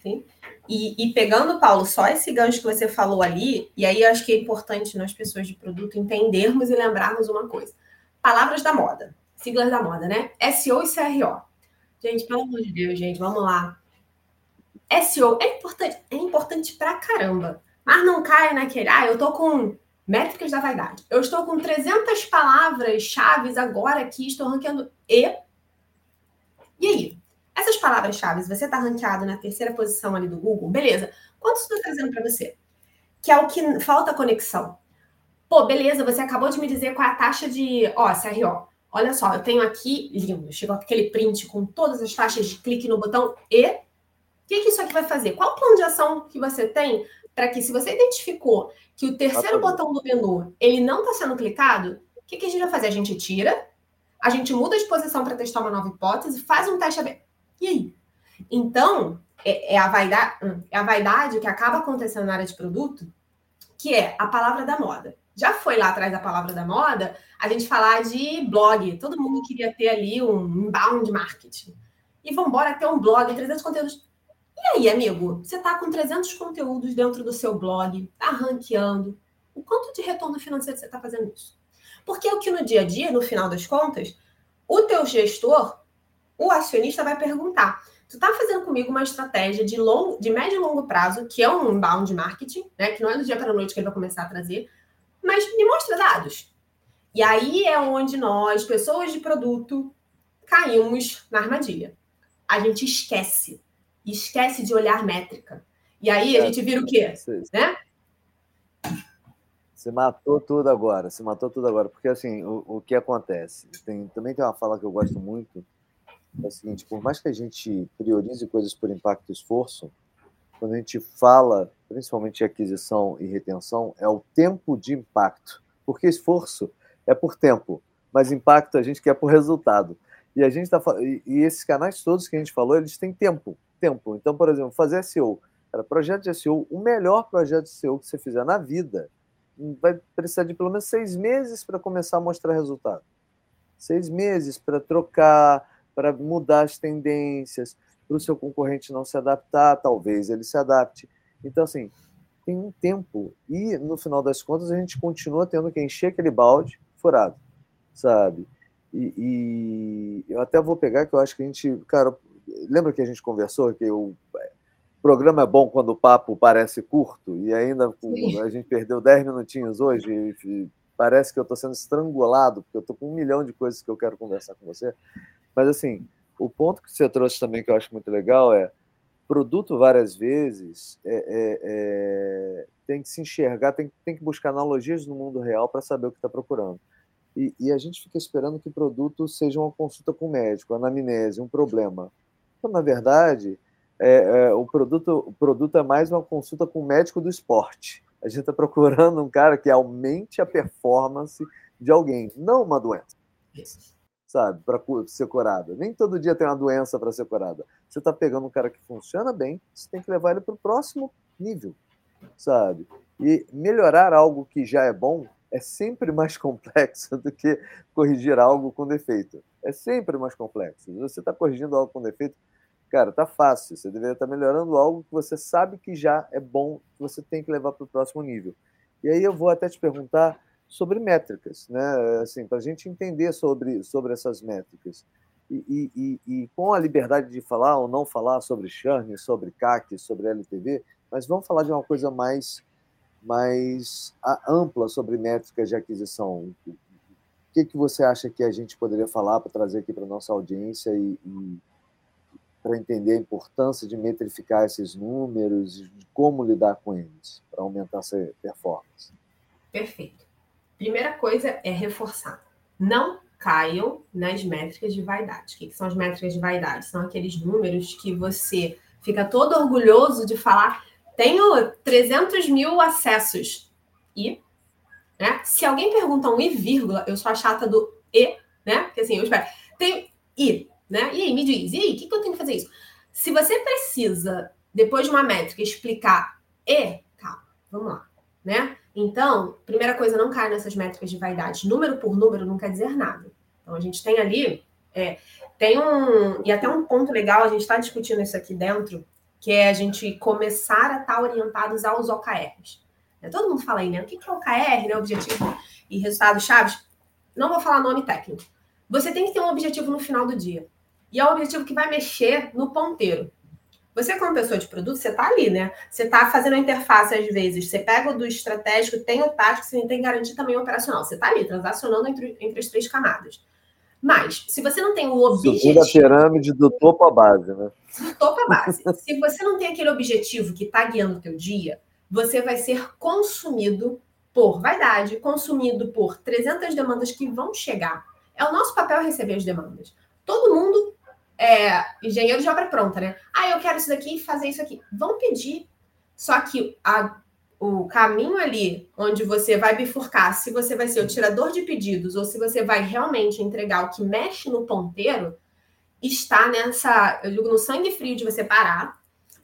sim. E, e, pegando, Paulo, só esse gancho que você falou ali, e aí eu acho que é importante nós, pessoas de produto, entendermos e lembrarmos uma coisa. Palavras da moda, siglas da moda, né? SEO e CRO. Gente, pelo amor de Deus, gente, vamos lá. SEO é importante, é importante pra caramba. Mas não cai naquele, ah, eu tô com métricas da vaidade. Eu estou com 300 palavras-chave agora aqui, estou ranqueando E. E aí? Essas palavras-chave, você está ranqueado na terceira posição ali do Google, beleza. Quanto isso está trazendo para você? Que é o que falta conexão. Pô, beleza, você acabou de me dizer qual é a taxa de, ó, CRO. Olha só, eu tenho aqui, lindo, chegou aquele print com todas as taxas de clique no botão E. O que, que isso aqui vai fazer? Qual o plano de ação que você tem para que, se você identificou que o terceiro botão do menu ele não está sendo clicado, o que, que a gente vai fazer? A gente tira, a gente muda de posição para testar uma nova hipótese, faz um teste aberto. E aí? Então, é, é, a vaidade, é a vaidade que acaba acontecendo na área de produto, que é a palavra da moda. Já foi lá atrás da palavra da moda a gente falar de blog. Todo mundo queria ter ali um inbound marketing. E vamos embora ter um blog, 300 conteúdos. E aí, amigo, você está com 300 conteúdos dentro do seu blog, está ranqueando. O quanto de retorno financeiro você está fazendo isso? Porque é o que no dia a dia, no final das contas, o teu gestor, o acionista vai perguntar: tu está fazendo comigo uma estratégia de longo, de médio e longo prazo, que é um inbound marketing, né? Que não é do dia para a noite que ele vai começar a trazer, mas me mostra dados. E aí é onde nós, pessoas de produto, caímos na armadilha. A gente esquece esquece de olhar métrica. E aí a gente vira o quê? Né? Você matou tudo agora, você matou tudo agora. Porque assim, o, o que acontece? Tem, também tem uma fala que eu gosto muito, é o seguinte, por mais que a gente priorize coisas por impacto e esforço, quando a gente fala, principalmente de aquisição e retenção, é o tempo de impacto. Porque esforço é por tempo, mas impacto a gente quer por resultado. E a gente está e, esses canais todos que a gente falou, eles têm tempo tempo. Então, por exemplo, fazer SEO. Cara, projeto de SEO, o melhor projeto de SEO que você fizer na vida vai precisar de pelo menos seis meses para começar a mostrar resultado. Seis meses para trocar, para mudar as tendências, para o seu concorrente não se adaptar, talvez ele se adapte. Então, assim, tem um tempo. E, no final das contas, a gente continua tendo que encher aquele balde furado, sabe? E, e, eu até vou pegar que eu acho que a gente, cara, lembra que a gente conversou que o programa é bom quando o papo parece curto e ainda a gente perdeu 10 minutinhos hoje e parece que eu estou sendo estrangulado porque eu estou com um milhão de coisas que eu quero conversar com você. Mas assim, o ponto que você trouxe também que eu acho muito legal é produto várias vezes é, é, é, tem que se enxergar, tem, tem que buscar analogias no mundo real para saber o que está procurando. E, e, a gente fica esperando que o produto seja uma consulta com o médico, anamnese, um problema. Então, na verdade, é, é, o, produto, o produto é mais uma consulta com o médico do esporte. A gente está procurando um cara que aumente a performance de alguém, não uma doença. Sabe, para ser curada. Nem todo dia tem uma doença para ser curada. Você está pegando um cara que funciona bem, você tem que levar ele para o próximo nível, sabe? E melhorar algo que já é bom é sempre mais complexo do que corrigir algo com defeito. É sempre mais complexo. Você está corrigindo algo com defeito, cara, tá fácil. Você deveria estar tá melhorando algo que você sabe que já é bom, que você tem que levar para o próximo nível. E aí eu vou até te perguntar sobre métricas, né? Assim, para a gente entender sobre, sobre essas métricas. E, e, e, com a liberdade de falar ou não falar sobre churn, sobre CAC, sobre LTV, mas vamos falar de uma coisa mais mais ampla sobre métricas de aquisição. O que, que você acha que a gente poderia falar para trazer aqui para nossa audiência e, e para entender a importância de metrificar esses números de como lidar com eles para aumentar essa performance? Perfeito. Primeira coisa é reforçar. Não caiam nas métricas de vaidade. O que são as métricas de vaidade? São aqueles números que você fica todo orgulhoso de falar tenho 300 mil acessos. E, né? Se alguém pergunta um i, vírgula, eu sou a chata do e, né? Porque assim, eu espero. Tem i, né? E aí, me diz, e aí, o que, que eu tenho que fazer isso? Se você precisa, depois de uma métrica, explicar e, calma, vamos lá, né? Então, primeira coisa, não cai nessas métricas de vaidade. Número por número não quer dizer nada. Então, a gente tem ali, é, tem um, e até um ponto legal, a gente está discutindo isso aqui dentro, que é a gente começar a estar tá orientados aos OKRs. Né, todo mundo fala aí, né? O que é OKR, né? Objetivo e resultados chaves. Não vou falar nome técnico. Você tem que ter um objetivo no final do dia. E é um objetivo que vai mexer no ponteiro. Você, como pessoa de produto, você está ali, né? Você está fazendo a interface às vezes. Você pega o do estratégico, tem o tático, você tem que garantir também o operacional. Você está ali, transacionando entre, entre as três camadas. Mas, se você não tem o objetivo. Segunda pirâmide do topo à base, né? Do topo à base. se você não tem aquele objetivo que está guiando o teu dia, você vai ser consumido por vaidade, consumido por 300 demandas que vão chegar. É o nosso papel receber as demandas. Todo mundo é engenheiro de obra pronta, né? Ah, eu quero isso daqui e fazer isso aqui. Vão pedir. Só que a o caminho ali onde você vai bifurcar se você vai ser o tirador de pedidos ou se você vai realmente entregar o que mexe no ponteiro, está nessa, eu digo, no sangue frio de você parar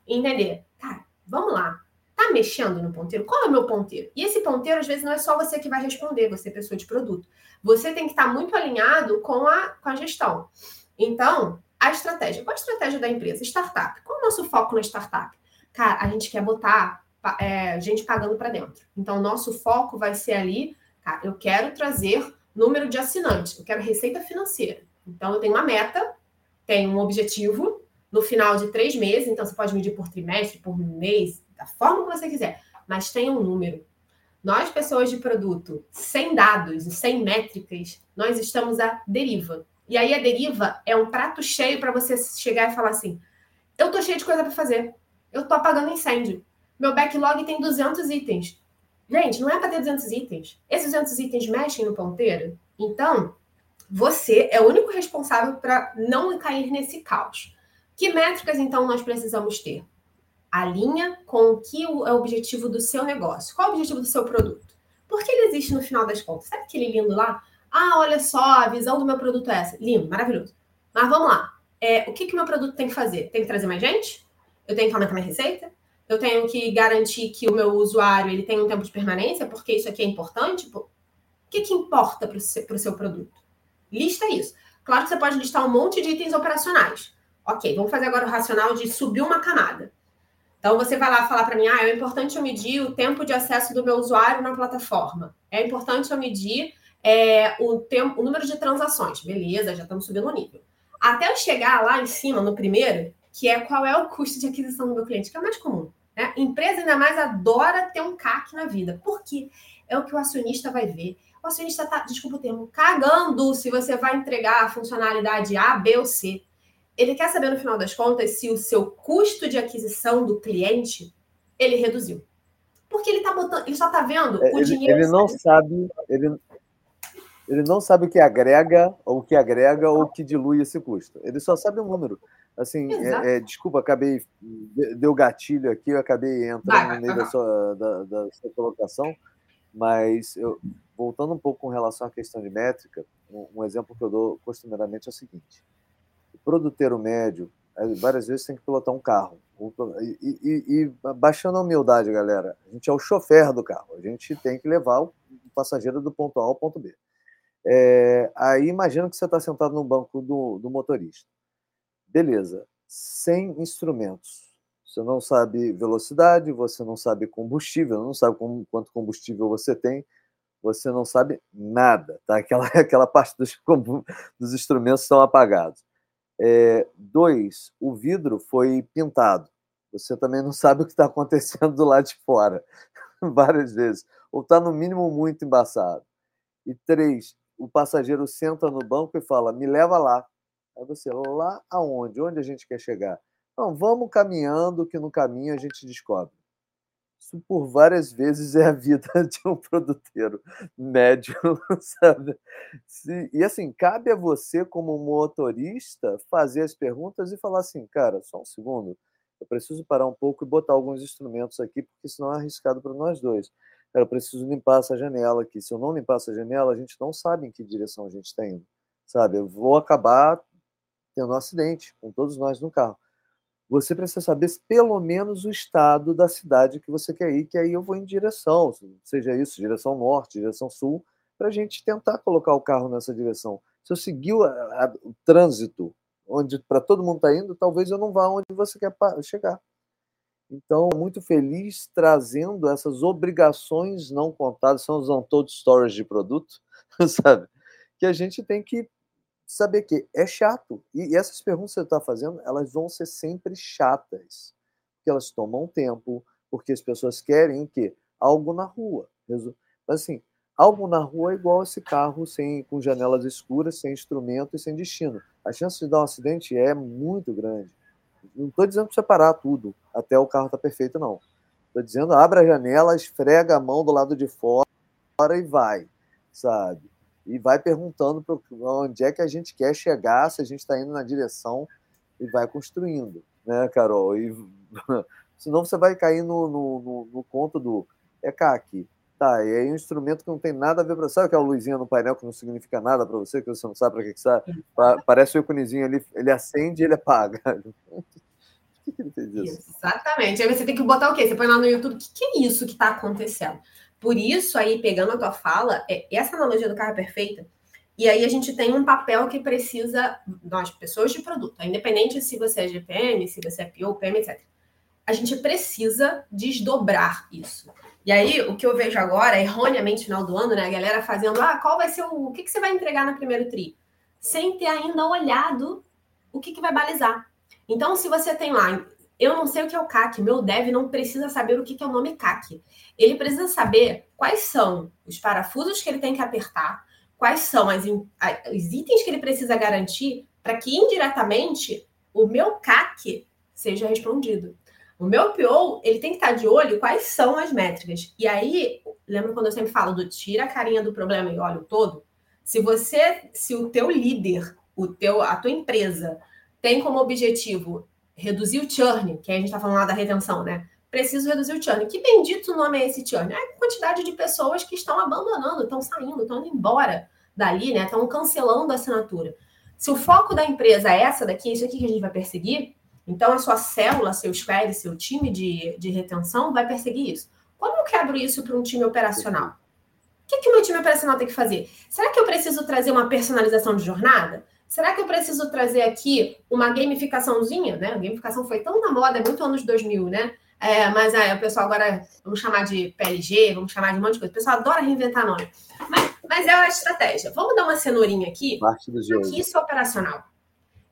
e entender, cara, vamos lá, tá mexendo no ponteiro? Qual é o meu ponteiro? E esse ponteiro, às vezes, não é só você que vai responder, você é pessoa de produto. Você tem que estar muito alinhado com a, com a gestão. Então, a estratégia. Qual a estratégia da empresa? Startup. Qual o nosso foco na startup? Cara, a gente quer botar é, gente pagando para dentro. Então, nosso foco vai ser ali, eu quero trazer número de assinantes, eu quero receita financeira. Então, eu tenho uma meta, tenho um objetivo no final de três meses, então você pode medir por trimestre, por mês, da forma que você quiser, mas tem um número. Nós, pessoas de produto, sem dados e sem métricas, nós estamos à deriva. E aí a deriva é um prato cheio para você chegar e falar assim: eu tô cheio de coisa para fazer, eu tô apagando incêndio. Meu backlog tem 200 itens. Gente, não é para ter 200 itens. Esses 200 itens mexem no ponteiro. Então, você é o único responsável para não cair nesse caos. Que métricas, então, nós precisamos ter? Alinha com o que é o objetivo do seu negócio. Qual é o objetivo do seu produto? Por que ele existe no final das contas? Sabe aquele lindo lá? Ah, olha só, a visão do meu produto é essa. Lindo, maravilhoso. Mas vamos lá. É, o que, que o meu produto tem que fazer? Tem que trazer mais gente? Eu tenho que aumentar minha receita? eu tenho que garantir que o meu usuário ele tem um tempo de permanência, porque isso aqui é importante. O que, que importa para o seu, seu produto? Lista isso. Claro que você pode listar um monte de itens operacionais. Ok, vamos fazer agora o racional de subir uma camada. Então você vai lá falar para mim, ah, é importante eu medir o tempo de acesso do meu usuário na plataforma. É importante eu medir é, o, tempo, o número de transações. Beleza, já estamos subindo o nível. Até eu chegar lá em cima, no primeiro, que é qual é o custo de aquisição do meu cliente, que é o mais comum. Né? Empresa ainda mais adora ter um CAC na vida. Por quê? É o que o acionista vai ver. O acionista está, desculpa o termo, cagando se você vai entregar a funcionalidade A, B ou C. Ele quer saber, no final das contas, se o seu custo de aquisição do cliente ele reduziu. Porque ele tá botando, ele só está vendo é, o ele, dinheiro. Ele não sabe, ele, ele não sabe o que agrega, ou o que agrega, ou o que dilui esse custo. Ele só sabe o número. Assim, é, é, desculpa, acabei. Deu gatilho aqui, eu acabei entrando vai, no meio da sua, da, da sua colocação, mas eu, voltando um pouco com relação à questão de métrica, um, um exemplo que eu dou costumeiramente é o seguinte: o produteiro médio, várias vezes, tem que pilotar um carro. E, e, e, baixando a humildade, galera, a gente é o chofer do carro, a gente tem que levar o passageiro do ponto A ao ponto B. É, aí imagina que você está sentado no banco do, do motorista. Beleza, sem instrumentos. Você não sabe velocidade, você não sabe combustível, não sabe como, quanto combustível você tem, você não sabe nada, tá? Aquela, aquela parte dos, dos instrumentos estão apagados. É, dois, o vidro foi pintado. Você também não sabe o que está acontecendo do lado de fora, várias vezes. Ou está, no mínimo, muito embaçado. E três, o passageiro senta no banco e fala: me leva lá. Aí você, lá aonde? Onde a gente quer chegar? Não, vamos caminhando, que no caminho a gente descobre. Isso por várias vezes é a vida de um produteiro médio, sabe? e assim, cabe a você, como motorista, fazer as perguntas e falar assim, cara, só um segundo, eu preciso parar um pouco e botar alguns instrumentos aqui, porque senão é arriscado para nós dois. Eu preciso limpar essa janela aqui. Se eu não limpar essa janela, a gente não sabe em que direção a gente está indo, sabe? Eu vou acabar tendo um acidente com todos nós no carro. Você precisa saber pelo menos o estado da cidade que você quer ir, que aí eu vou em direção, seja isso, direção norte, direção sul, para a gente tentar colocar o carro nessa direção. Se eu seguir o, a, o trânsito onde para todo mundo está indo, talvez eu não vá onde você quer chegar. Então, muito feliz trazendo essas obrigações não contadas, são os untold stories de produto, sabe? Que a gente tem que saber que é chato. E essas perguntas que você está fazendo, elas vão ser sempre chatas. Porque elas tomam tempo, porque as pessoas querem o quê? Algo na rua. Mas assim, algo na rua é igual esse carro sem, com janelas escuras, sem instrumento e sem destino. A chance de dar um acidente é muito grande. Não estou dizendo para você parar tudo até o carro estar tá perfeito, não. Estou dizendo abra a janela, esfrega a mão do lado de fora e vai, sabe? e vai perguntando para onde é que a gente quer chegar, se a gente está indo na direção e vai construindo, né, Carol? E, senão você vai cair no, no, no, no conto do é CAC. Tá, e aí um instrumento que não tem nada a ver para Sabe que é a luzinha no painel que não significa nada para você, que você não sabe para que, que serve? Parece o íconezinho ali, ele acende e ele apaga. Que ele fez isso? Exatamente. Aí você tem que botar o quê? Você põe lá no YouTube, o que, que é isso que está acontecendo? Por isso, aí, pegando a tua fala, é, essa analogia do carro é perfeita. E aí a gente tem um papel que precisa, nós, pessoas de produto, independente se você é GPM, se você é PO, PM, etc. A gente precisa desdobrar isso. E aí, o que eu vejo agora, erroneamente, final do ano, né? A galera fazendo, ah, qual vai ser o. O que, que você vai entregar no primeiro TRI? Sem ter ainda olhado o que, que vai balizar. Então, se você tem lá eu não sei o que é o CAC, meu dev não precisa saber o que é o nome CAC. Ele precisa saber quais são os parafusos que ele tem que apertar, quais são as, os itens que ele precisa garantir para que indiretamente o meu CAC seja respondido. O meu PO, ele tem que estar de olho quais são as métricas. E aí, lembra quando eu sempre falo do tira a carinha do problema e olha o todo? Se você, se o teu líder, o teu, a tua empresa tem como objetivo reduzir o churn, que a gente está falando lá da retenção, né? Preciso reduzir o churn. Que bendito nome é esse churn? É a quantidade de pessoas que estão abandonando, estão saindo, estão indo embora dali, né? Estão cancelando a assinatura. Se o foco da empresa é essa daqui, isso aqui que a gente vai perseguir, então a sua célula, seu squad, seu time de, de retenção vai perseguir isso. Como eu quebro isso para um time operacional? O que, que o meu time operacional tem que fazer? Será que eu preciso trazer uma personalização de jornada? Será que eu preciso trazer aqui uma gamificaçãozinha, né? A gamificação foi tão na moda, é muito anos 2000, né? É, mas é, o pessoal agora, vamos chamar de PLG, vamos chamar de um monte de coisa. O pessoal adora reinventar nome. Mas, mas é a estratégia. Vamos dar uma cenourinha aqui, Parte do que isso é operacional.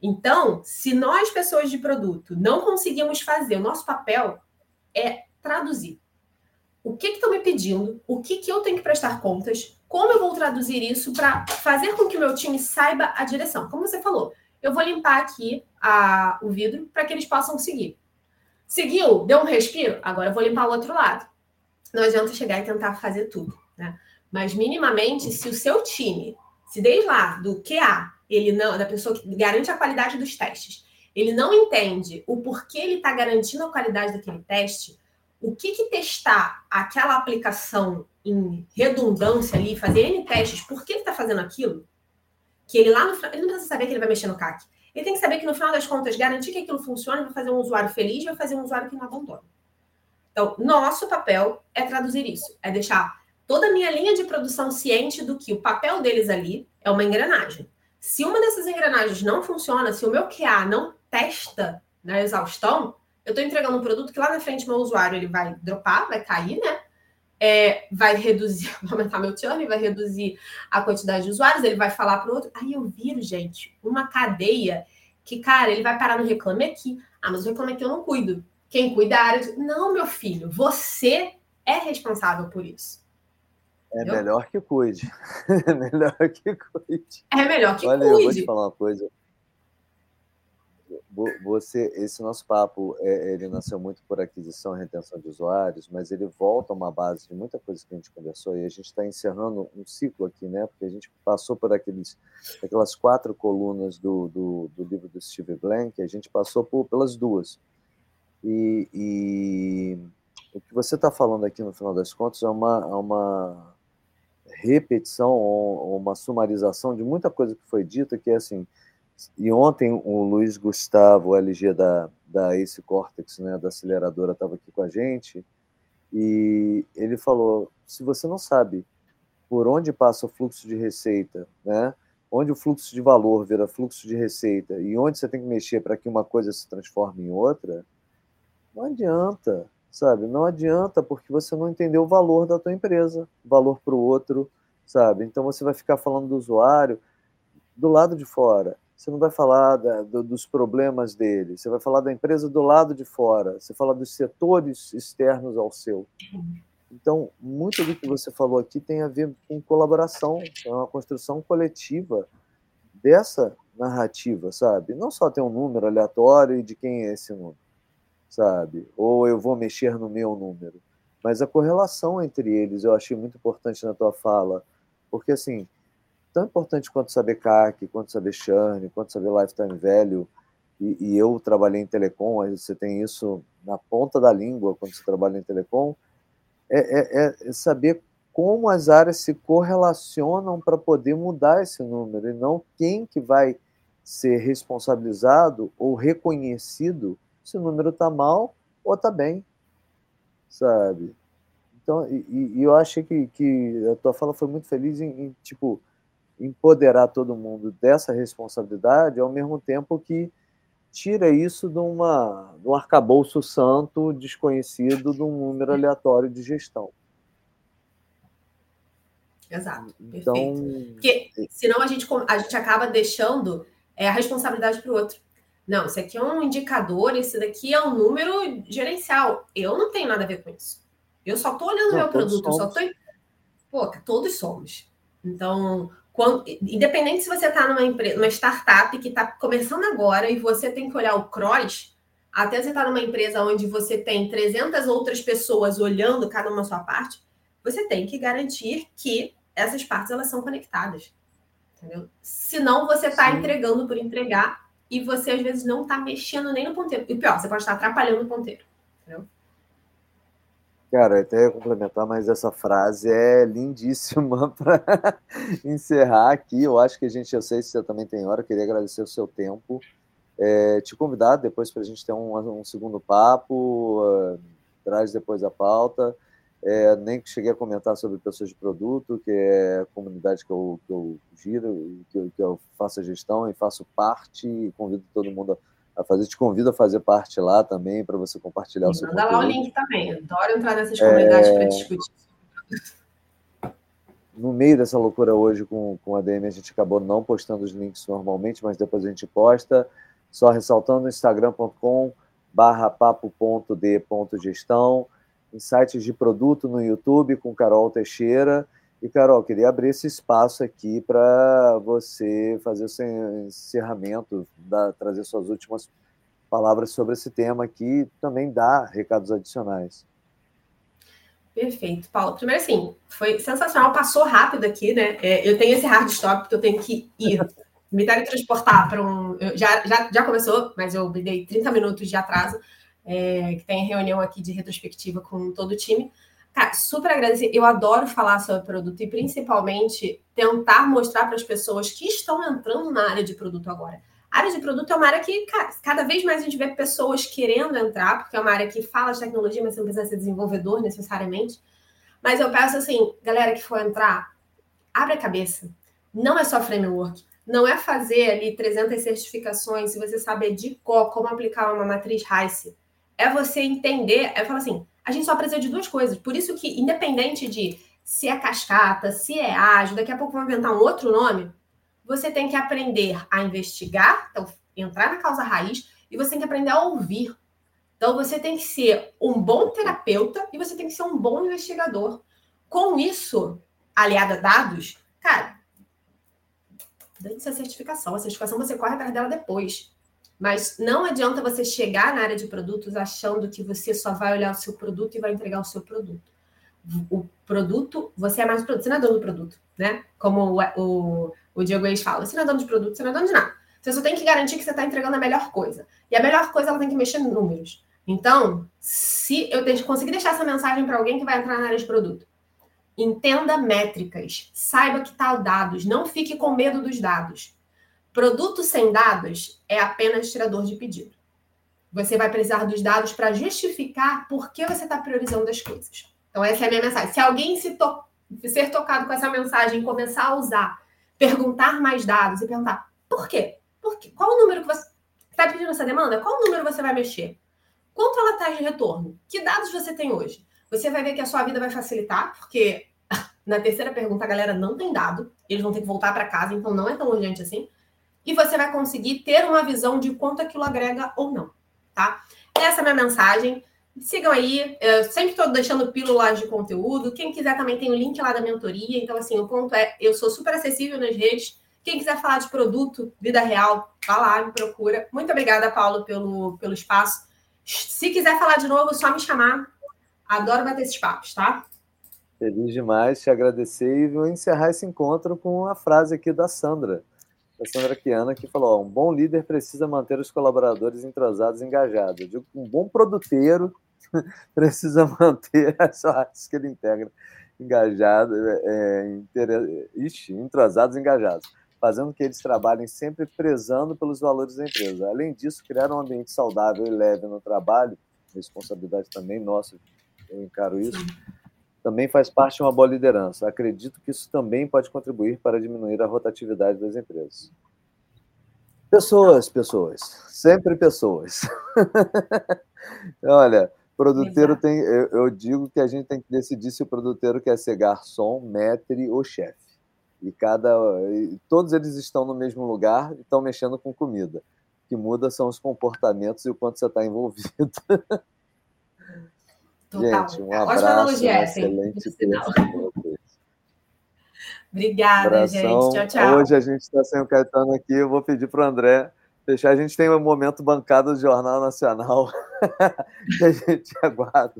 Então, se nós, pessoas de produto, não conseguimos fazer, o nosso papel é traduzir. O que estão me pedindo? O que, que eu tenho que prestar contas? Como eu vou traduzir isso para fazer com que o meu time saiba a direção? Como você falou, eu vou limpar aqui a, o vidro para que eles possam seguir. Seguiu, deu um respiro, agora eu vou limpar o outro lado. Não adianta chegar e tentar fazer tudo, né? Mas minimamente, se o seu time, se desde lá do QA, ele não, da pessoa que garante a qualidade dos testes, ele não entende o porquê ele está garantindo a qualidade daquele teste, o que, que testar aquela aplicação em redundância ali, fazer N testes, por que ele está fazendo aquilo, que ele lá no ele não precisa saber que ele vai mexer no CAC. Ele tem que saber que no final das contas, garantir que aquilo funcione, vai fazer um usuário feliz, vai fazer um usuário que não abandona. Então, nosso papel é traduzir isso, é deixar toda a minha linha de produção ciente do que o papel deles ali é uma engrenagem. Se uma dessas engrenagens não funciona, se o meu QA não testa na exaustão, eu estou entregando um produto que lá na frente meu usuário ele vai dropar, vai cair, né? É, vai reduzir, vai aumentar meu churn, vai reduzir a quantidade de usuários, ele vai falar para o outro. Aí eu viro, gente, uma cadeia que, cara, ele vai parar no Reclame Aqui. Ah, mas o Reclame Aqui eu não cuido. Quem cuida é a área de... Não, meu filho, você é responsável por isso. É Entendeu? melhor que cuide. É melhor que cuide. É melhor que Olha, cuide. Olha, eu vou te falar uma coisa você esse nosso papo é, ele nasceu muito por aquisição e retenção de usuários, mas ele volta a uma base de muita coisa que a gente conversou e a gente está encerrando um ciclo aqui, né? Porque a gente passou por aqueles, aquelas quatro colunas do, do, do livro do Steve Blank, a gente passou por, pelas duas. E, e o que você está falando aqui no final das contas é uma, é uma repetição ou uma sumarização de muita coisa que foi dita, que é assim e ontem o Luiz Gustavo, LG da, da Ace Cortex, né, da aceleradora, estava aqui com a gente, e ele falou: se você não sabe por onde passa o fluxo de receita, né, onde o fluxo de valor vira fluxo de receita e onde você tem que mexer para que uma coisa se transforme em outra, não adianta, sabe? Não adianta porque você não entendeu o valor da tua empresa, valor para o outro, sabe? Então você vai ficar falando do usuário do lado de fora você não vai falar da, do, dos problemas dele, você vai falar da empresa do lado de fora, você fala dos setores externos ao seu. Então, muito do que você falou aqui tem a ver com colaboração, é uma construção coletiva dessa narrativa, sabe? Não só ter um número aleatório e de quem é esse número, sabe? Ou eu vou mexer no meu número. Mas a correlação entre eles eu achei muito importante na tua fala, porque assim, tão importante quanto saber CAC, quanto saber churn, quanto saber lifetime value. E, e, eu trabalhei em telecom, você tem isso na ponta da língua quando você trabalha em telecom, é, é, é saber como as áreas se correlacionam para poder mudar esse número, e não quem que vai ser responsabilizado ou reconhecido se o número está mal ou está bem, sabe? Então, e, e, eu achei que, que a tua fala foi muito feliz em, em tipo, empoderar todo mundo dessa responsabilidade, ao mesmo tempo que tira isso de, uma, de um arcabouço santo desconhecido de um número aleatório de gestão. Exato, então, perfeito. Porque senão a gente, a gente acaba deixando é, a responsabilidade para o outro. Não, isso aqui é um indicador, isso daqui é um número gerencial. Eu não tenho nada a ver com isso. Eu só estou olhando o meu produto, somos. eu só estou. Pô, todos somos. Então, quando, independente se você está numa empresa, uma startup que está começando agora e você tem que olhar o cross, até você estar tá numa empresa onde você tem 300 outras pessoas olhando cada uma sua parte, você tem que garantir que essas partes elas são conectadas. Entendeu? Senão você está entregando por entregar e você às vezes não está mexendo nem no ponteiro. E pior, você pode estar atrapalhando o ponteiro. Entendeu? Cara, até complementar, mas essa frase é lindíssima para encerrar aqui. Eu acho que a gente, eu sei se você também tem hora, eu queria agradecer o seu tempo. É, te convidar depois para a gente ter um, um segundo papo, uh, traz depois a pauta. É, nem que cheguei a comentar sobre pessoas de produto, que é a comunidade que eu, que eu giro, que eu, que eu faço a gestão e faço parte, e convido todo mundo a fazer. Te convido a fazer parte lá também, para você compartilhar o seu Manda lá o link também. Adoro entrar nessas comunidades é... para discutir. No meio dessa loucura hoje com, com a DM, a gente acabou não postando os links normalmente, mas depois a gente posta. Só ressaltando, instagram.com barra papo.d.gestão, sites de produto no YouTube com Carol Teixeira e, Carol, queria abrir esse espaço aqui para você fazer o seu encerramento, dar, trazer suas últimas palavras sobre esse tema aqui, também dar recados adicionais. Perfeito, Paulo. Primeiro, assim, foi sensacional, passou rápido aqui, né? É, eu tenho esse hard stop que eu tenho que ir me teletransportar para um. Já, já, já começou, mas eu me dei 30 minutos de atraso, é, que tem reunião aqui de retrospectiva com todo o time. Cara, super agradecer. Eu adoro falar sobre produto e principalmente tentar mostrar para as pessoas que estão entrando na área de produto agora. A área de produto é uma área que cada vez mais a gente vê pessoas querendo entrar, porque é uma área que fala de tecnologia, mas você não precisa ser desenvolvedor necessariamente. Mas eu peço assim, galera que for entrar, abre a cabeça. Não é só framework. Não é fazer ali 300 certificações se você saber de cor como aplicar uma matriz RICE. É você entender, é falar assim, a gente só precisa de duas coisas. Por isso que, independente de se é cascata, se é ágil, daqui a pouco vão inventar um outro nome, você tem que aprender a investigar, então, entrar na causa raiz, e você tem que aprender a ouvir. Então, você tem que ser um bom terapeuta e você tem que ser um bom investigador. Com isso, aliado a dados, cara, dane-se a certificação. A certificação você corre atrás dela depois. Mas não adianta você chegar na área de produtos achando que você só vai olhar o seu produto e vai entregar o seu produto. O produto, você é mais o produto, você não é dono do produto, né? Como o, o, o Diego Reis fala, você não é dono de produto, você não é dono de nada. Você só tem que garantir que você está entregando a melhor coisa. E a melhor coisa, ela tem que mexer em números. Então, se eu conseguir deixar essa mensagem para alguém que vai entrar na área de produto, entenda métricas, saiba que tal dados, não fique com medo dos dados. Produto sem dados é apenas tirador de pedido. Você vai precisar dos dados para justificar por que você está priorizando as coisas. Então, essa é a minha mensagem. Se alguém se to ser tocado com essa mensagem começar a usar, perguntar mais dados e perguntar por quê? Por quê? Qual o número que você está pedindo essa demanda? Qual o número você vai mexer? Quanto ela traz de retorno? Que dados você tem hoje? Você vai ver que a sua vida vai facilitar, porque na terceira pergunta a galera não tem dado, eles vão ter que voltar para casa, então não é tão urgente assim e você vai conseguir ter uma visão de quanto aquilo agrega ou não, tá? Essa é a minha mensagem. Sigam aí, eu sempre estou deixando pílulas de conteúdo. Quem quiser também tem o link lá da mentoria. Então, assim, o ponto é, eu sou super acessível nas redes. Quem quiser falar de produto, vida real, vá lá, me procura. Muito obrigada, Paulo, pelo, pelo espaço. Se quiser falar de novo, é só me chamar. Adoro bater esses papos, tá? Feliz demais, te agradecer e vou encerrar esse encontro com a frase aqui da Sandra da Sandra Kiana, que falou: ó, um bom líder precisa manter os colaboradores entrosados e engajados. Eu digo um bom produteiro precisa manter as partes que ele integra engajados, é, é ixi, entrosados e engajados, fazendo que eles trabalhem sempre prezando pelos valores da empresa. Além disso, criar um ambiente saudável e leve no trabalho, responsabilidade também nossa, eu encaro isso, também faz parte de uma boa liderança. Acredito que isso também pode contribuir para diminuir a rotatividade das empresas. Pessoas, pessoas, sempre pessoas. Olha, produteiro tem. Eu, eu, digo que a gente tem que decidir se o produteiro quer ser garçom, maître ou chefe. E cada. E todos eles estão no mesmo lugar e estão mexendo com comida. O que muda são os comportamentos e o quanto você está envolvido. Total. Gente, um abraço. Ótima analogia essa, Obrigada, Abração. gente. Tchau, tchau. Hoje a gente está sem o Caetano aqui. Eu vou pedir para o André fechar. A gente tem um momento bancado do Jornal Nacional que a gente aguarda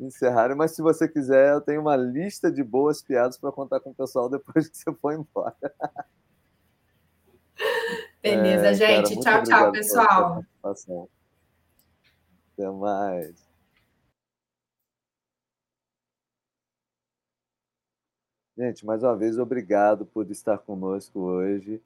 encerrar. Mas se você quiser, eu tenho uma lista de boas piadas para contar com o pessoal depois que você for embora. Beleza, é, gente. Cara, tchau, tchau, pessoal. Até mais. Gente, mais uma vez, obrigado por estar conosco hoje.